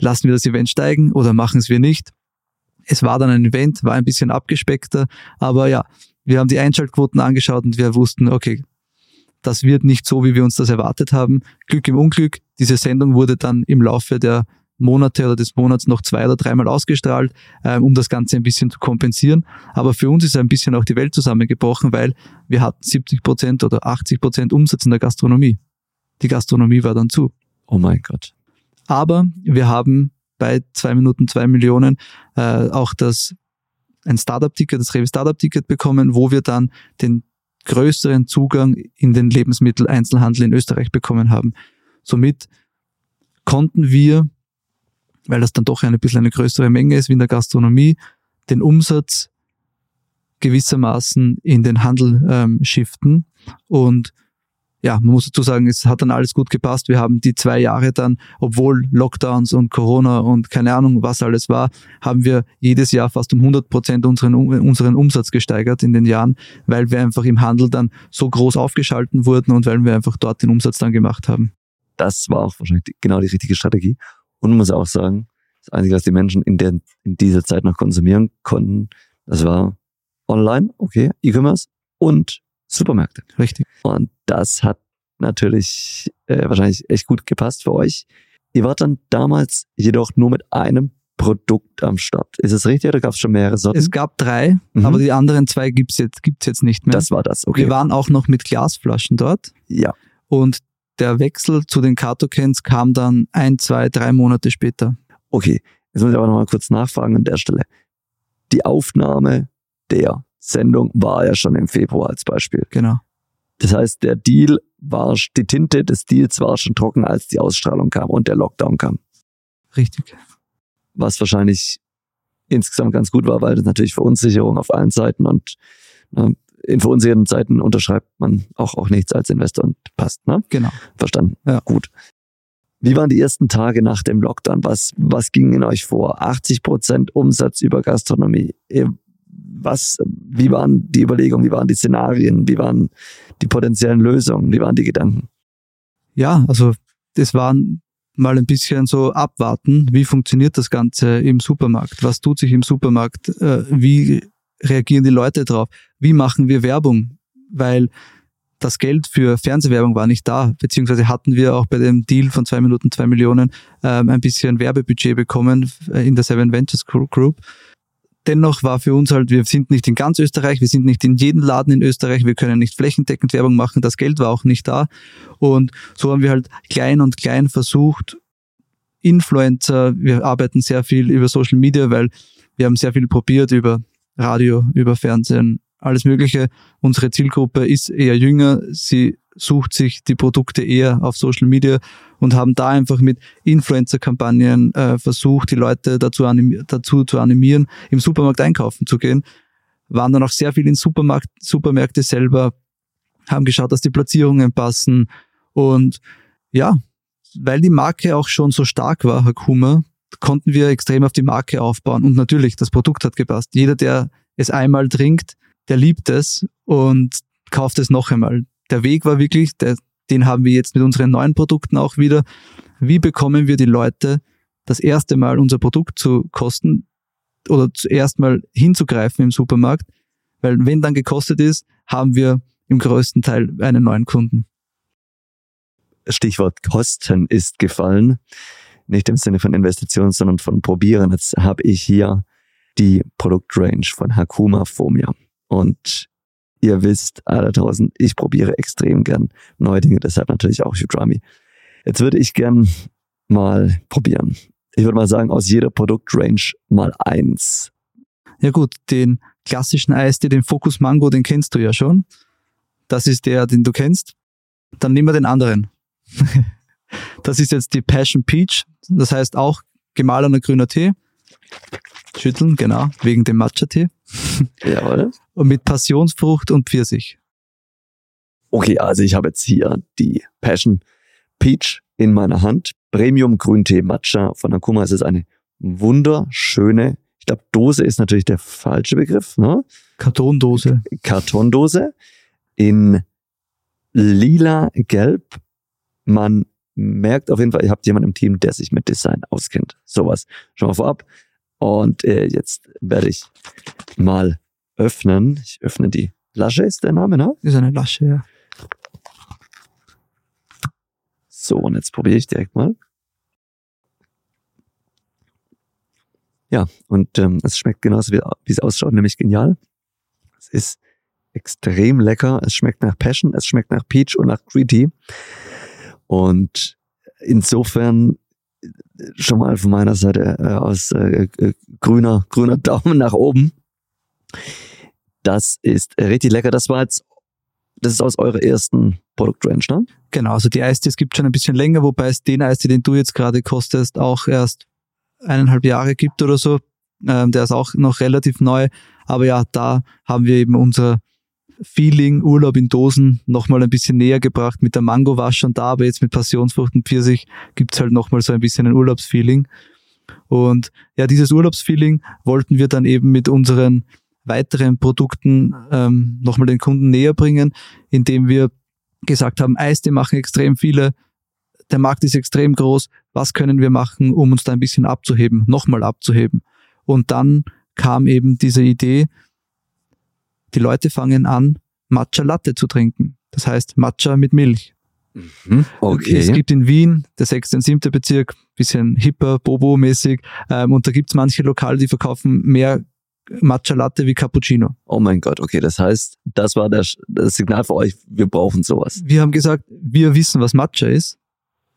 lassen wir das Event steigen oder machen es wir nicht? Es war dann ein Event, war ein bisschen abgespeckter, aber ja, wir haben die Einschaltquoten angeschaut und wir wussten, okay, das wird nicht so, wie wir uns das erwartet haben. Glück im Unglück. Diese Sendung wurde dann im Laufe der Monate oder des Monats noch zwei oder dreimal ausgestrahlt, ähm, um das Ganze ein bisschen zu kompensieren. Aber für uns ist ein bisschen auch die Welt zusammengebrochen, weil wir hatten 70 Prozent oder 80 Prozent Umsatz in der Gastronomie. Die Gastronomie war dann zu. Oh mein Gott. Aber wir haben bei zwei Minuten zwei Millionen äh, auch das ein Startup-Ticket, das Rewe Startup-Ticket bekommen, wo wir dann den größeren Zugang in den Lebensmitteleinzelhandel in Österreich bekommen haben. Somit konnten wir, weil das dann doch ein bisschen eine größere Menge ist wie in der Gastronomie, den Umsatz gewissermaßen in den Handel ähm, shiften und ja, man muss dazu sagen, es hat dann alles gut gepasst. Wir haben die zwei Jahre dann, obwohl Lockdowns und Corona und keine Ahnung, was alles war, haben wir jedes Jahr fast um 100 Prozent unseren, unseren Umsatz gesteigert in den Jahren, weil wir einfach im Handel dann so groß aufgeschalten wurden und weil wir einfach dort den Umsatz dann gemacht haben. Das war auch wahrscheinlich genau die richtige Strategie. Und man muss auch sagen, das Einzige, was die Menschen in, der, in dieser Zeit noch konsumieren konnten, das war online, okay, E-Commerce und Supermärkte. Richtig. Und das hat natürlich äh, wahrscheinlich echt gut gepasst für euch. Ihr wart dann damals jedoch nur mit einem Produkt am Start. Ist es richtig oder gab es schon mehrere Sorten? Es gab drei, mhm. aber die anderen zwei gibt's jetzt, gibt's jetzt nicht mehr. Das war das, okay. Wir waren auch noch mit Glasflaschen dort. Ja. Und der Wechsel zu den Cartocans kam dann ein, zwei, drei Monate später. Okay, jetzt muss ich aber nochmal kurz nachfragen an der Stelle. Die Aufnahme der Sendung war ja schon im Februar als Beispiel. Genau. Das heißt, der Deal war, die Tinte des Deals war schon trocken, als die Ausstrahlung kam und der Lockdown kam. Richtig. Was wahrscheinlich insgesamt ganz gut war, weil das natürlich Verunsicherung auf allen Seiten und ne, in verunsicherten Zeiten unterschreibt man auch, auch nichts als Investor und passt, ne? Genau. Verstanden. Ja. Gut. Wie waren die ersten Tage nach dem Lockdown? Was, was ging in euch vor? 80 Prozent Umsatz über Gastronomie. Was, wie waren die Überlegungen? Wie waren die Szenarien? Wie waren die potenziellen Lösungen? Wie waren die Gedanken? Ja, also das waren mal ein bisschen so abwarten, wie funktioniert das Ganze im Supermarkt? Was tut sich im Supermarkt? Äh, wie reagieren die Leute drauf? Wie machen wir Werbung? Weil das Geld für Fernsehwerbung war nicht da, beziehungsweise hatten wir auch bei dem Deal von zwei Minuten zwei Millionen ähm, ein bisschen Werbebudget bekommen äh, in der Seven Ventures Group. Dennoch war für uns halt, wir sind nicht in ganz Österreich, wir sind nicht in jedem Laden in Österreich, wir können nicht flächendeckend Werbung machen, das Geld war auch nicht da. Und so haben wir halt klein und klein versucht, Influencer, wir arbeiten sehr viel über Social Media, weil wir haben sehr viel probiert über Radio, über Fernsehen, alles Mögliche. Unsere Zielgruppe ist eher jünger. Sie sucht sich die Produkte eher auf Social Media und haben da einfach mit Influencer-Kampagnen äh, versucht, die Leute dazu, dazu zu animieren, im Supermarkt einkaufen zu gehen. Waren dann auch sehr viel in Supermarkt, Supermärkte selber, haben geschaut, dass die Platzierungen passen und ja, weil die Marke auch schon so stark war, Hakuma, konnten wir extrem auf die Marke aufbauen. Und natürlich, das Produkt hat gepasst. Jeder, der es einmal trinkt, der liebt es und kauft es noch einmal. Der Weg war wirklich, der, den haben wir jetzt mit unseren neuen Produkten auch wieder. Wie bekommen wir die Leute, das erste Mal unser Produkt zu kosten oder zuerst mal hinzugreifen im Supermarkt? Weil wenn dann gekostet ist, haben wir im größten Teil einen neuen Kunden. Stichwort Kosten ist gefallen nicht im Sinne von Investitionen, sondern von Probieren. Jetzt habe ich hier die Produktrange von Hakuma vor mir. Und ihr wisst, alle draußen, ich probiere extrem gern neue Dinge, deshalb natürlich auch Udrami. Jetzt würde ich gern mal probieren. Ich würde mal sagen, aus jeder Produktrange mal eins. Ja gut, den klassischen Eistee, den Focus Mango, den kennst du ja schon. Das ist der, den du kennst. Dann nehmen wir den anderen. Das ist jetzt die Passion Peach. Das heißt auch gemahlener grüner Tee. Schütteln, genau, wegen dem Matcha-Tee. Jawohl. Und mit Passionsfrucht und Pfirsich. Okay, also ich habe jetzt hier die Passion Peach in meiner Hand. Premium Grüntee Matcha von Akuma. Es ist eine wunderschöne, ich glaube, Dose ist natürlich der falsche Begriff, ne? Kartondose. Kartondose in lila Gelb. Man merkt auf jeden Fall, ihr habt jemanden im Team, der sich mit Design auskennt. Sowas schon mal vorab. Und äh, jetzt werde ich mal öffnen. Ich öffne die Lasche, ist der Name, ne? Ist eine Lasche, ja. So, und jetzt probiere ich direkt mal. Ja, und ähm, es schmeckt genauso, wie, wie es ausschaut, nämlich genial. Es ist extrem lecker. Es schmeckt nach Passion, es schmeckt nach Peach und nach Green Tea. Und insofern schon mal von meiner Seite äh, aus äh, äh, grüner, grüner Daumen nach oben. Das ist richtig lecker. Das war jetzt, das ist aus eurer ersten Produktrange, ne? Genau, also die Eistees gibt schon ein bisschen länger, wobei es den Eistee, den du jetzt gerade kostest, auch erst eineinhalb Jahre gibt oder so. Ähm, der ist auch noch relativ neu. Aber ja, da haben wir eben unser Feeling, Urlaub in Dosen nochmal ein bisschen näher gebracht. Mit der Mango war schon da, aber jetzt mit Passionsfrucht und Pfirsich gibt's halt nochmal so ein bisschen ein Urlaubsfeeling. Und ja, dieses Urlaubsfeeling wollten wir dann eben mit unseren weiteren Produkten ähm, nochmal den Kunden näher bringen, indem wir gesagt haben, Eistee machen extrem viele, der Markt ist extrem groß, was können wir machen, um uns da ein bisschen abzuheben, nochmal abzuheben. Und dann kam eben diese Idee, die Leute fangen an, Matcha Latte zu trinken. Das heißt Matcha mit Milch. Mhm. Okay. Es gibt in Wien der sechste und siebte Bezirk, bisschen hipper, Bobo-mäßig. Ähm, und da gibt es manche Lokale, die verkaufen mehr Matcha Latte wie Cappuccino. Oh mein Gott, okay. Das heißt, das war das, das Signal für euch, wir brauchen sowas. Wir haben gesagt, wir wissen, was Matcha ist.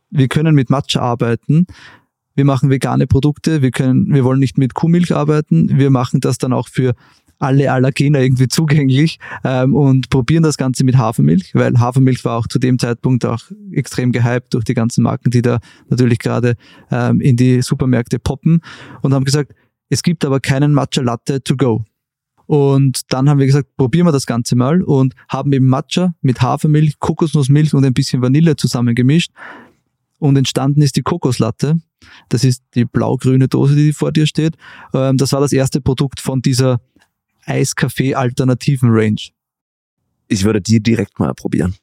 Wir können mit Matcha arbeiten. Wir machen vegane Produkte. Wir können, wir wollen nicht mit Kuhmilch arbeiten. Wir machen das dann auch für alle Allergene irgendwie zugänglich ähm, und probieren das Ganze mit Hafermilch, weil Hafermilch war auch zu dem Zeitpunkt auch extrem gehypt durch die ganzen Marken, die da natürlich gerade ähm, in die Supermärkte poppen und haben gesagt, es gibt aber keinen Matcha Latte to go. Und dann haben wir gesagt, probieren wir das Ganze mal und haben eben Matcha mit Hafermilch, Kokosnussmilch und ein bisschen Vanille zusammengemischt. Und entstanden ist die Kokoslatte. Das ist die blau-grüne Dose, die vor dir steht. Ähm, das war das erste Produkt von dieser Eiskaffee-Alternativen-Range. Ich würde die direkt mal probieren.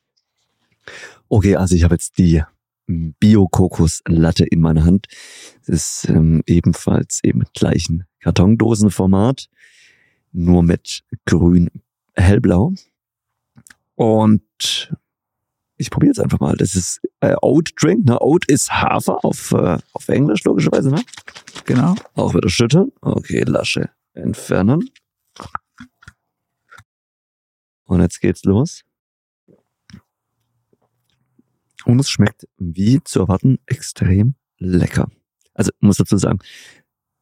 Okay, also ich habe jetzt die Bio-Kokos-Latte in meiner Hand. Das ist ähm, ebenfalls im gleichen Kartondosenformat, nur mit grün hellblau. Und ich probiere jetzt einfach mal. Das ist äh, Oat Drink. Ne? Oat ist Hafer auf, äh, auf Englisch logischerweise. Ne? Genau. Auch wieder schütteln. Okay, Lasche entfernen. Und jetzt geht's los. Und es schmeckt, wie zu erwarten, extrem lecker. Also muss dazu sagen,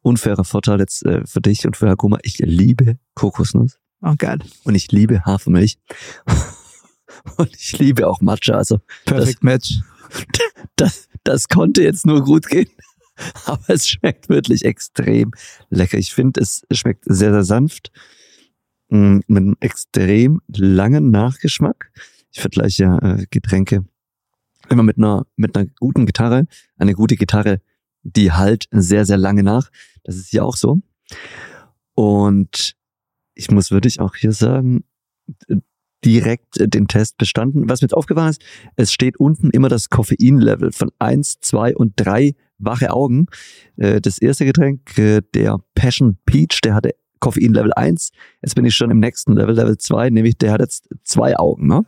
unfairer Vorteil jetzt äh, für dich und für Herr Kummer. Ich liebe Kokosnuss. Oh, geil. Und ich liebe Hafermilch. und ich liebe auch Matcha. Also Perfect das, Match. Das, das konnte jetzt nur gut gehen. Aber es schmeckt wirklich extrem lecker. Ich finde, es schmeckt sehr, sehr sanft. Mm, mit einem extrem langen Nachgeschmack. Ich vergleiche ja äh, Getränke immer mit einer, mit einer guten Gitarre. Eine gute Gitarre, die halt sehr, sehr lange nach. Das ist hier auch so. Und ich muss wirklich auch hier sagen, direkt den Test bestanden. Was mir jetzt aufgefallen ist, es steht unten immer das Koffeinlevel von eins, zwei und drei wache Augen. Äh, das erste Getränk, äh, der Passion Peach, der hatte Koffein Level 1. Jetzt bin ich schon im nächsten Level, Level 2, nämlich der hat jetzt zwei Augen, ne?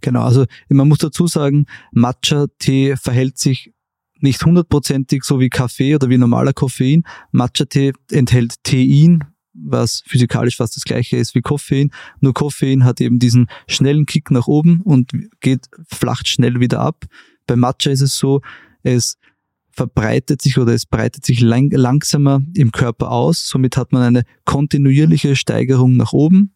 Genau, also man muss dazu sagen, Matcha-Tee verhält sich nicht hundertprozentig so wie Kaffee oder wie normaler Koffein. Matcha-Tee enthält Tein, was physikalisch fast das gleiche ist wie Koffein. Nur Koffein hat eben diesen schnellen Kick nach oben und geht, flacht schnell wieder ab. Bei Matcha ist es so, es verbreitet sich oder es breitet sich lang, langsamer im Körper aus. Somit hat man eine kontinuierliche Steigerung nach oben,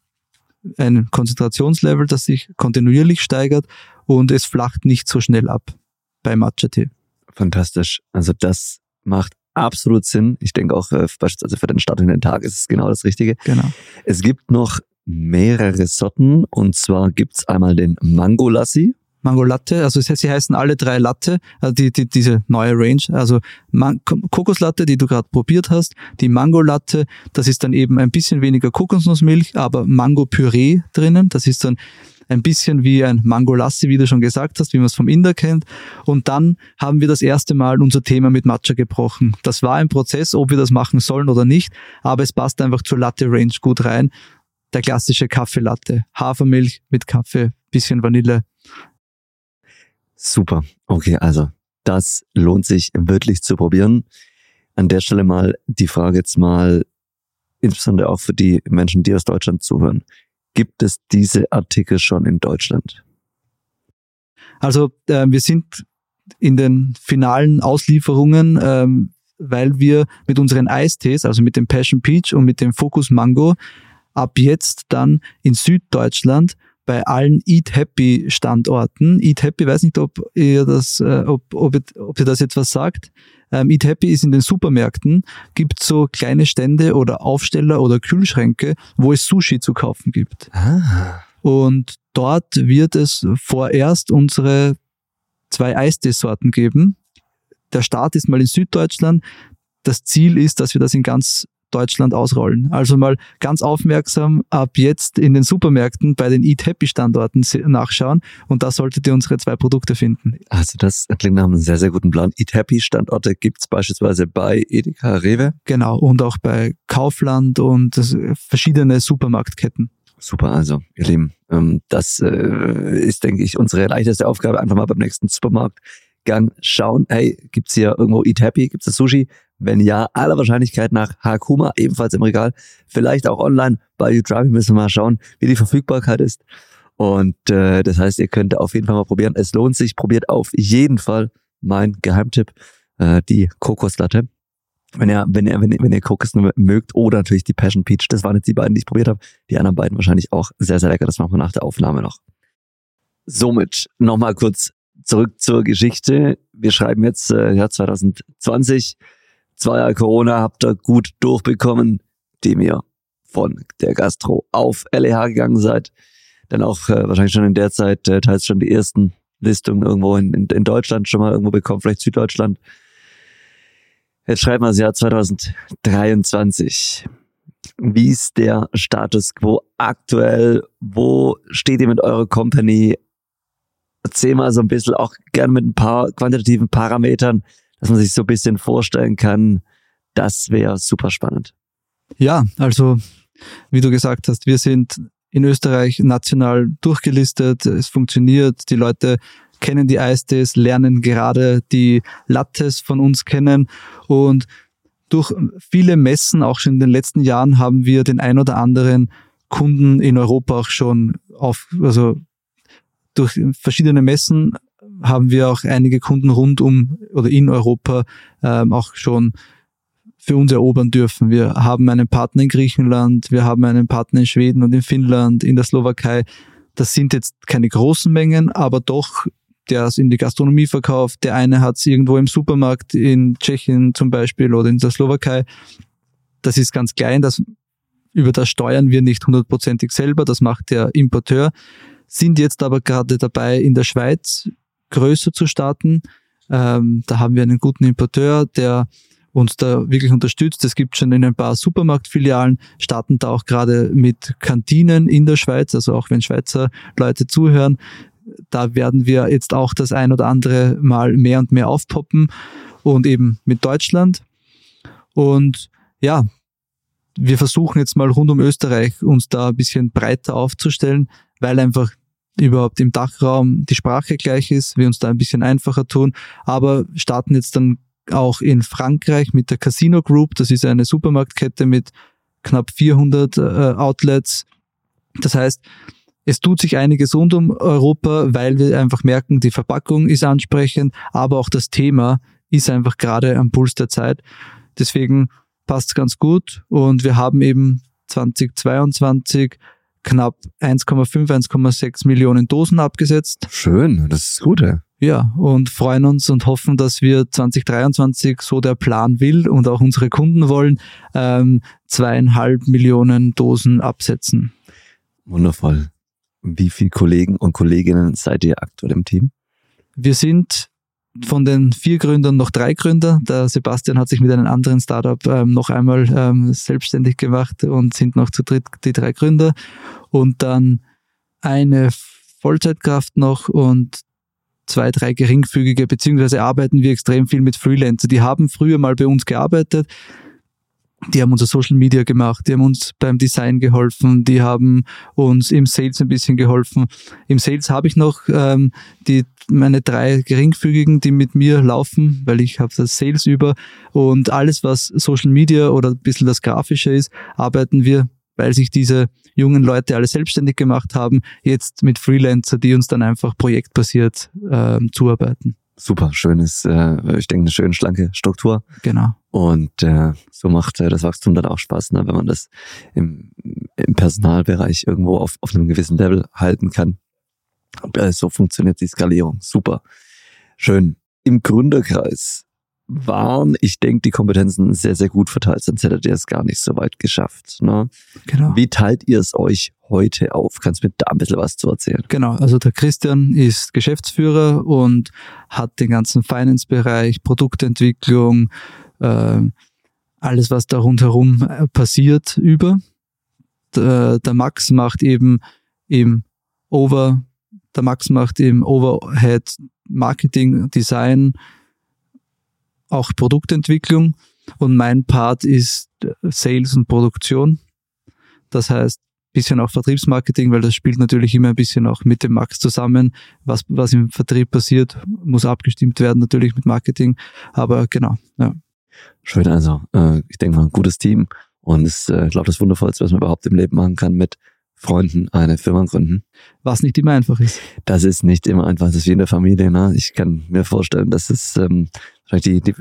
ein Konzentrationslevel, das sich kontinuierlich steigert und es flacht nicht so schnell ab bei Matcha-Tee. Fantastisch. Also das macht absolut Sinn. Ich denke auch äh, beispielsweise für den Start in den Tag ist es genau das Richtige. Genau. Es gibt noch mehrere Sorten und zwar gibt's einmal den Mango Lassi. Mango Latte, also sie heißen alle drei Latte, also die, die, diese neue Range, also Man Kokoslatte, die du gerade probiert hast, die Mango Latte, das ist dann eben ein bisschen weniger Kokosnussmilch, aber Mango Püree drinnen, das ist dann ein bisschen wie ein Mango Lassi, wie du schon gesagt hast, wie man es vom Inder kennt. Und dann haben wir das erste Mal unser Thema mit Matcha gebrochen. Das war ein Prozess, ob wir das machen sollen oder nicht, aber es passt einfach zur Latte Range gut rein. Der klassische Kaffeelatte, Hafermilch mit Kaffee, bisschen Vanille, Super. Okay, also das lohnt sich wirklich zu probieren. An der Stelle mal die Frage jetzt mal, insbesondere auch für die Menschen, die aus Deutschland zuhören. Gibt es diese Artikel schon in Deutschland? Also äh, wir sind in den finalen Auslieferungen, ähm, weil wir mit unseren Eistees, also mit dem Passion Peach und mit dem Focus Mango, ab jetzt dann in Süddeutschland bei allen Eat Happy Standorten. Eat Happy, weiß nicht, ob ihr das, äh, ob, ob, ob ihr das jetzt was sagt. Ähm, Eat Happy ist in den Supermärkten, gibt so kleine Stände oder Aufsteller oder Kühlschränke, wo es Sushi zu kaufen gibt. Ah. Und dort wird es vorerst unsere zwei Eisteesorten geben. Der Start ist mal in Süddeutschland. Das Ziel ist, dass wir das in ganz Deutschland ausrollen. Also mal ganz aufmerksam ab jetzt in den Supermärkten bei den Eat Happy Standorten nachschauen und da solltet ihr unsere zwei Produkte finden. Also das klingt nach einem sehr, sehr guten Plan. Eat Happy Standorte gibt's beispielsweise bei Edeka Rewe. Genau, und auch bei Kaufland und verschiedene Supermarktketten. Super, also ihr Lieben, ähm, das äh, ist, denke ich, unsere leichteste Aufgabe. Einfach mal beim nächsten Supermarktgang schauen, hey, gibt's hier irgendwo Eat Happy, gibt's das Sushi? Wenn ja, aller Wahrscheinlichkeit nach Hakuma, ebenfalls im Regal, vielleicht auch online bei Udrabi müssen wir mal schauen, wie die Verfügbarkeit ist. Und äh, das heißt, ihr könnt auf jeden Fall mal probieren. Es lohnt sich, probiert auf jeden Fall mein Geheimtipp, äh, die Kokoslatte. Wenn ihr, wenn ihr, wenn ihr, wenn ihr Kokos mögt oder natürlich die Passion Peach, das waren jetzt die beiden, die ich probiert habe. Die anderen beiden wahrscheinlich auch sehr, sehr lecker. Das machen wir nach der Aufnahme noch. Somit nochmal kurz zurück zur Geschichte. Wir schreiben jetzt äh, ja 2020. Zwei Jahre Corona habt ihr gut durchbekommen, die mir von der Gastro auf LEH gegangen seid. Dann auch äh, wahrscheinlich schon in der Zeit äh, teils schon die ersten Listungen irgendwo in, in, in Deutschland schon mal irgendwo bekommen, vielleicht Süddeutschland. Jetzt schreiben wir das Jahr 2023. Wie ist der Status quo aktuell? Wo steht ihr mit eurer Company? Erzähl mal so ein bisschen auch gerne mit ein paar quantitativen Parametern, dass man sich so ein bisschen vorstellen kann. Das wäre super spannend. Ja, also wie du gesagt hast, wir sind in Österreich national durchgelistet. Es funktioniert. Die Leute kennen die Eistes, lernen gerade die Lattes von uns kennen und durch viele Messen, auch schon in den letzten Jahren, haben wir den ein oder anderen Kunden in Europa auch schon auf, also durch verschiedene Messen haben wir auch einige Kunden rund um oder in Europa ähm, auch schon für uns erobern dürfen. Wir haben einen Partner in Griechenland, wir haben einen Partner in Schweden und in Finnland, in der Slowakei. Das sind jetzt keine großen Mengen, aber doch der es in die Gastronomie verkauft, der eine hat es irgendwo im Supermarkt in Tschechien zum Beispiel oder in der Slowakei. Das ist ganz klein, das, über das steuern wir nicht hundertprozentig selber, das macht der Importeur, sind jetzt aber gerade dabei, in der Schweiz größer zu starten. Ähm, da haben wir einen guten Importeur, der uns da wirklich unterstützt. Es gibt schon in ein paar Supermarktfilialen, starten da auch gerade mit Kantinen in der Schweiz, also auch wenn Schweizer Leute zuhören, da werden wir jetzt auch das ein oder andere Mal mehr und mehr aufpoppen und eben mit Deutschland. Und ja, wir versuchen jetzt mal rund um Österreich uns da ein bisschen breiter aufzustellen, weil einfach überhaupt im Dachraum die Sprache gleich ist, wir uns da ein bisschen einfacher tun, aber starten jetzt dann auch in Frankreich mit der Casino Group. Das ist eine Supermarktkette mit knapp 400 äh, Outlets. Das heißt, es tut sich einiges rund um Europa, weil wir einfach merken, die Verpackung ist ansprechend, aber auch das Thema ist einfach gerade am Puls der Zeit. Deswegen passt es ganz gut und wir haben eben 2022 knapp 1,5, 1,6 Millionen Dosen abgesetzt. Schön, das ist gut. Ja. Ja, und freuen uns und hoffen, dass wir 2023, so der Plan will und auch unsere Kunden wollen, ähm, zweieinhalb Millionen Dosen absetzen. Wundervoll. Wie viele Kollegen und Kolleginnen seid ihr aktuell im Team? Wir sind von den vier Gründern noch drei Gründer. Der Sebastian hat sich mit einem anderen Startup ähm, noch einmal ähm, selbstständig gemacht und sind noch zu dritt die drei Gründer. Und dann eine Vollzeitkraft noch und zwei, drei geringfügige, beziehungsweise arbeiten wir extrem viel mit Freelancer. Die haben früher mal bei uns gearbeitet, die haben unser Social Media gemacht, die haben uns beim Design geholfen, die haben uns im Sales ein bisschen geholfen. Im Sales habe ich noch ähm, die meine drei geringfügigen, die mit mir laufen, weil ich habe das Sales über und alles, was Social Media oder ein bisschen das Grafische ist, arbeiten wir, weil sich diese jungen Leute alle selbstständig gemacht haben, jetzt mit Freelancer, die uns dann einfach projektbasiert ähm, zuarbeiten super schönes, äh, ich denke, eine schöne, schlanke Struktur. Genau. Und äh, so macht äh, das Wachstum dann auch Spaß, ne, wenn man das im, im Personalbereich irgendwo auf, auf einem gewissen Level halten kann. Und, äh, so funktioniert die Skalierung. Super. Schön. Im Gründerkreis waren, ich denke, die Kompetenzen sehr, sehr gut verteilt, sonst hättet ihr es gar nicht so weit geschafft. Ne? Genau. Wie teilt ihr es euch heute auf? Kannst du mir da ein bisschen was zu erzählen? Genau, also der Christian ist Geschäftsführer und hat den ganzen Finance-Bereich, Produktentwicklung, äh, alles, was da rundherum äh, passiert, über. Der, der Max macht eben im Over, der Max macht eben Overhead Marketing, Design, auch Produktentwicklung und mein Part ist Sales und Produktion. Das heißt, bisschen auch Vertriebsmarketing, weil das spielt natürlich immer ein bisschen auch mit dem Max zusammen. Was, was im Vertrieb passiert, muss abgestimmt werden natürlich mit Marketing. Aber genau, ja. Schön, also äh, ich denke mal, ein gutes Team und es äh, glaube das Wundervollste, was man überhaupt im Leben machen kann mit Freunden eine Firma gründen. Was nicht immer einfach ist. Das ist nicht immer einfach, das ist wie in der Familie. Ne? Ich kann mir vorstellen, dass es ähm, vielleicht die, die,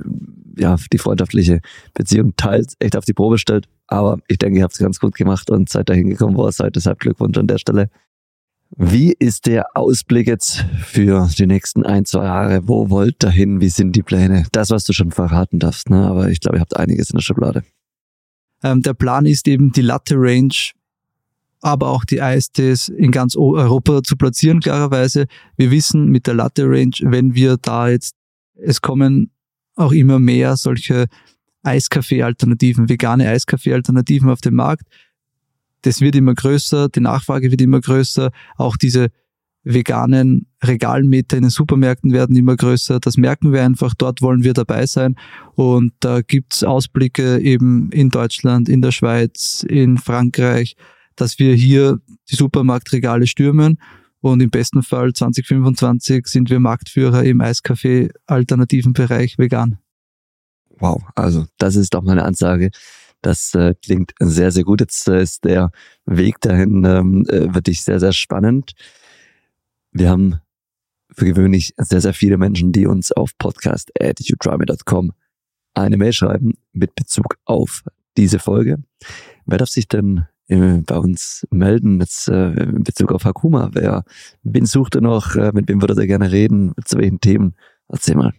ja, die freundschaftliche Beziehung teils echt auf die Probe stellt. Aber ich denke, ihr habt es ganz gut gemacht und seid dahin gekommen, wo ihr seid. Deshalb Glückwunsch an der Stelle. Wie ist der Ausblick jetzt für die nächsten ein, zwei Jahre? Wo wollt ihr hin? Wie sind die Pläne? Das, was du schon verraten darfst, ne? aber ich glaube, ihr habt einiges in der Schublade. Ähm, der Plan ist eben, die Latte-Range, aber auch die ISTs in ganz Europa zu platzieren, klarerweise. Wir wissen mit der Latte-Range, wenn wir da jetzt, es kommen auch immer mehr solche Eiskaffee-Alternativen, vegane Eiskaffee-Alternativen auf den Markt das wird immer größer, die Nachfrage wird immer größer, auch diese veganen Regalmeter in den Supermärkten werden immer größer. Das merken wir einfach, dort wollen wir dabei sein. Und da gibt's Ausblicke eben in Deutschland, in der Schweiz, in Frankreich, dass wir hier die Supermarktregale stürmen. Und im besten Fall 2025 sind wir Marktführer im Eiskaffee-alternativen Bereich vegan. Wow, also das ist doch mal eine Ansage. Das äh, klingt sehr, sehr gut. Jetzt äh, ist der Weg dahin ähm, äh, wirklich sehr, sehr spannend. Wir haben für gewöhnlich sehr, sehr viele Menschen, die uns auf podcast.youtryme.com eine Mail schreiben mit Bezug auf diese Folge. Wer darf sich denn bei uns melden jetzt äh, in Bezug auf Hakuma? Wer, wen sucht er noch? Äh, mit wem würde er gerne reden? Zu welchen Themen? Erzähl mal.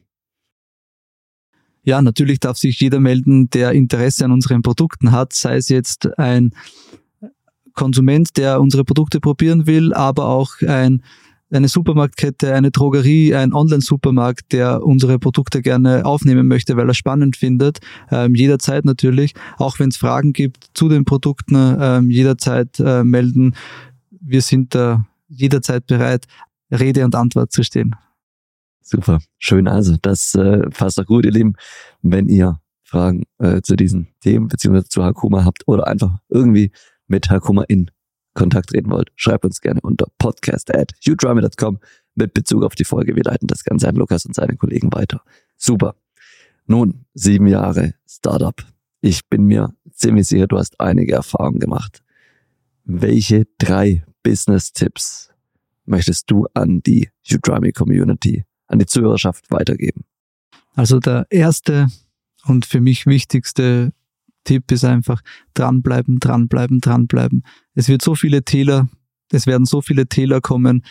Ja, natürlich darf sich jeder melden, der Interesse an unseren Produkten hat, sei es jetzt ein Konsument, der unsere Produkte probieren will, aber auch ein, eine Supermarktkette, eine Drogerie, ein Online-Supermarkt, der unsere Produkte gerne aufnehmen möchte, weil er spannend findet. Ähm, jederzeit natürlich, auch wenn es Fragen gibt zu den Produkten, ähm, jederzeit äh, melden. Wir sind da jederzeit bereit, Rede und Antwort zu stehen. Super, schön. Also das äh, passt doch gut, ihr Lieben. Wenn ihr Fragen äh, zu diesen Themen beziehungsweise zu Hakuma habt oder einfach irgendwie mit Hakuma in Kontakt treten wollt, schreibt uns gerne unter podcast at mit Bezug auf die Folge. Wir leiten das Ganze an Lukas und seine Kollegen weiter. Super. Nun, sieben Jahre Startup. Ich bin mir ziemlich sicher, du hast einige Erfahrungen gemacht. Welche drei Business-Tipps möchtest du an die Udemy Community an die Zuhörerschaft weitergeben? Also der erste und für mich wichtigste Tipp ist einfach dranbleiben, dranbleiben, dranbleiben. Es wird so viele Täler, es werden so viele Täler kommen,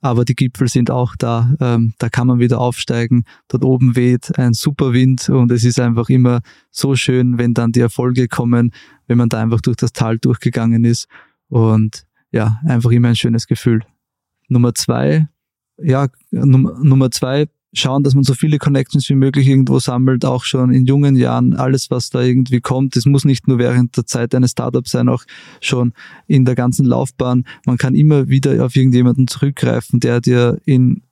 aber die Gipfel sind auch da. Ähm, da kann man wieder aufsteigen. Dort oben weht ein super Wind und es ist einfach immer so schön, wenn dann die Erfolge kommen, wenn man da einfach durch das Tal durchgegangen ist und ja, einfach immer ein schönes Gefühl. Nummer zwei, ja, Num Nummer zwei, schauen, dass man so viele Connections wie möglich irgendwo sammelt, auch schon in jungen Jahren, alles, was da irgendwie kommt. Es muss nicht nur während der Zeit eines Startups sein, auch schon in der ganzen Laufbahn. Man kann immer wieder auf irgendjemanden zurückgreifen, der dir in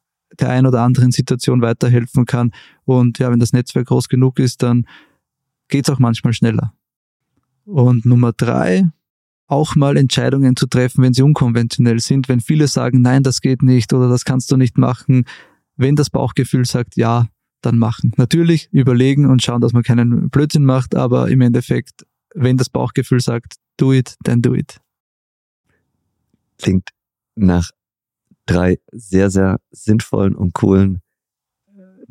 der ein oder anderen Situation weiterhelfen kann. Und ja, wenn das Netzwerk groß genug ist, dann geht's auch manchmal schneller. Und Nummer drei, auch mal Entscheidungen zu treffen, wenn sie unkonventionell sind. Wenn viele sagen, nein, das geht nicht oder das kannst du nicht machen. Wenn das Bauchgefühl sagt, ja, dann machen. Natürlich überlegen und schauen, dass man keinen Blödsinn macht, aber im Endeffekt, wenn das Bauchgefühl sagt, do it, then do it. Klingt nach drei sehr, sehr sinnvollen und coolen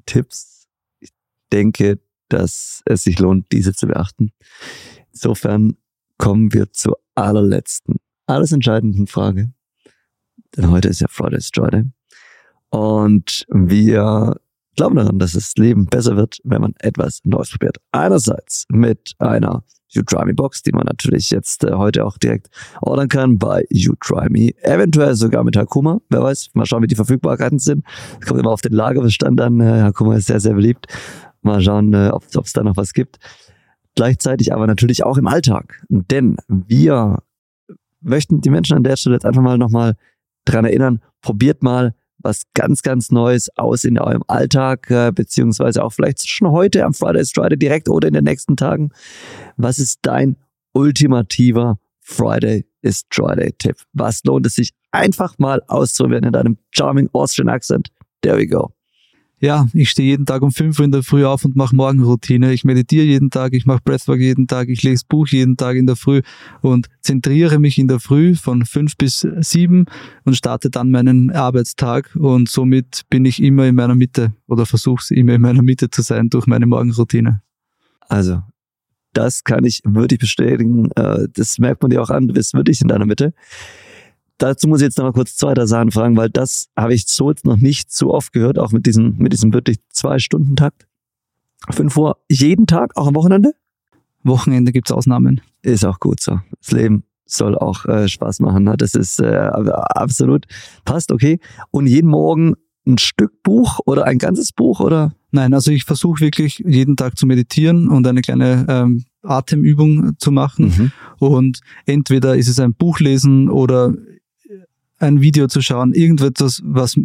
Tipps. Ich denke, dass es sich lohnt, diese zu beachten. Insofern kommen wir zur allerletzten, alles entscheidenden Frage. Denn heute ist ja Friday's Friday. Und wir glauben daran, dass das Leben besser wird, wenn man etwas Neues probiert. Einerseits mit einer You Try Me Box, die man natürlich jetzt äh, heute auch direkt ordern kann bei You Try Me. Eventuell sogar mit Hakuma. Wer weiß, mal schauen, wie die Verfügbarkeiten sind. Es kommt immer auf den Lagerbestand an. Äh, Hakuma ist sehr, sehr beliebt. Mal schauen, äh, ob es da noch was gibt gleichzeitig aber natürlich auch im Alltag. Denn wir möchten die Menschen an der Stelle jetzt einfach mal nochmal dran erinnern, probiert mal was ganz, ganz Neues aus in eurem Alltag, äh, beziehungsweise auch vielleicht schon heute am Fridays Friday direkt oder in den nächsten Tagen. Was ist dein ultimativer Friday ist Dry Day Tipp? Was lohnt es sich einfach mal auszuprobieren in deinem charming Austrian Accent? There we go. Ja, ich stehe jeden Tag um 5 Uhr in der Früh auf und mache Morgenroutine. Ich meditiere jeden Tag, ich mache Breathwork jeden Tag, ich lese Buch jeden Tag in der Früh und zentriere mich in der Früh von 5 bis 7 und starte dann meinen Arbeitstag und somit bin ich immer in meiner Mitte oder versuche immer in meiner Mitte zu sein durch meine Morgenroutine. Also, das kann ich wirklich bestätigen. Äh, das merkt man dir auch an, du bist wirklich in deiner Mitte. Dazu muss ich jetzt noch mal kurz zwei, drei Sachen fragen, weil das habe ich so jetzt noch nicht so oft gehört, auch mit diesem, mit diesem wirklich zwei Stunden Takt. Fünf Uhr jeden Tag, auch am Wochenende? Wochenende gibt's Ausnahmen. Ist auch gut so. Das Leben soll auch äh, Spaß machen. Ne? Das ist äh, absolut passt, okay. Und jeden Morgen ein Stück Buch oder ein ganzes Buch oder? Nein, also ich versuche wirklich jeden Tag zu meditieren und eine kleine ähm, Atemübung zu machen. Mhm. Und entweder ist es ein Buch lesen oder ein Video zu schauen, irgendetwas, was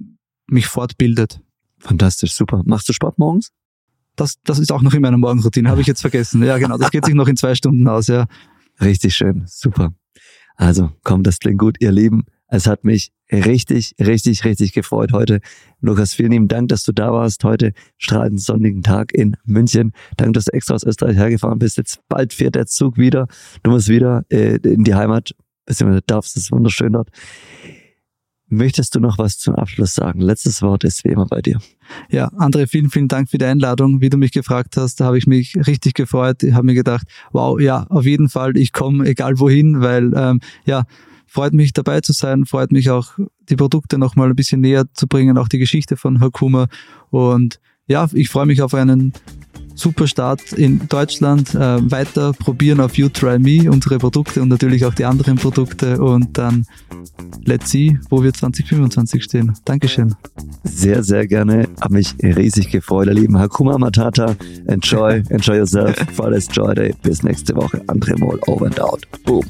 mich fortbildet. Fantastisch, super. Machst du Sport morgens? Das, das ist auch noch in meiner Morgenroutine, habe ich jetzt vergessen. Ja, genau, das geht sich noch in zwei Stunden aus, ja. Richtig schön, super. Also, komm, das klingt gut, ihr Lieben. Es hat mich richtig, richtig, richtig gefreut heute. Lukas, vielen lieben Dank, dass du da warst. Heute strahlend sonnigen Tag in München. Danke, dass du extra aus Österreich hergefahren bist. Jetzt bald fährt der Zug wieder. Du musst wieder äh, in die Heimat, beziehungsweise darfst, es ist wunderschön dort. Möchtest du noch was zum Abschluss sagen? Letztes Wort ist wie immer bei dir. Ja, André, vielen, vielen Dank für die Einladung. Wie du mich gefragt hast, da habe ich mich richtig gefreut. Ich habe mir gedacht, wow, ja, auf jeden Fall, ich komme egal wohin, weil ähm, ja, freut mich dabei zu sein, freut mich auch die Produkte nochmal ein bisschen näher zu bringen, auch die Geschichte von Hakuma. Und ja, ich freue mich auf einen super Start in Deutschland. Äh, weiter probieren auf You Try Me, unsere Produkte und natürlich auch die anderen Produkte. Und dann let's see, wo wir 2025 stehen. Dankeschön. Sehr, sehr gerne. Hab mich riesig gefreut, ihr Lieben. Hakuma Matata. Enjoy, enjoy yourself. Volles Joy Day. Bis nächste Woche. Andre Moll, over and out. Boom.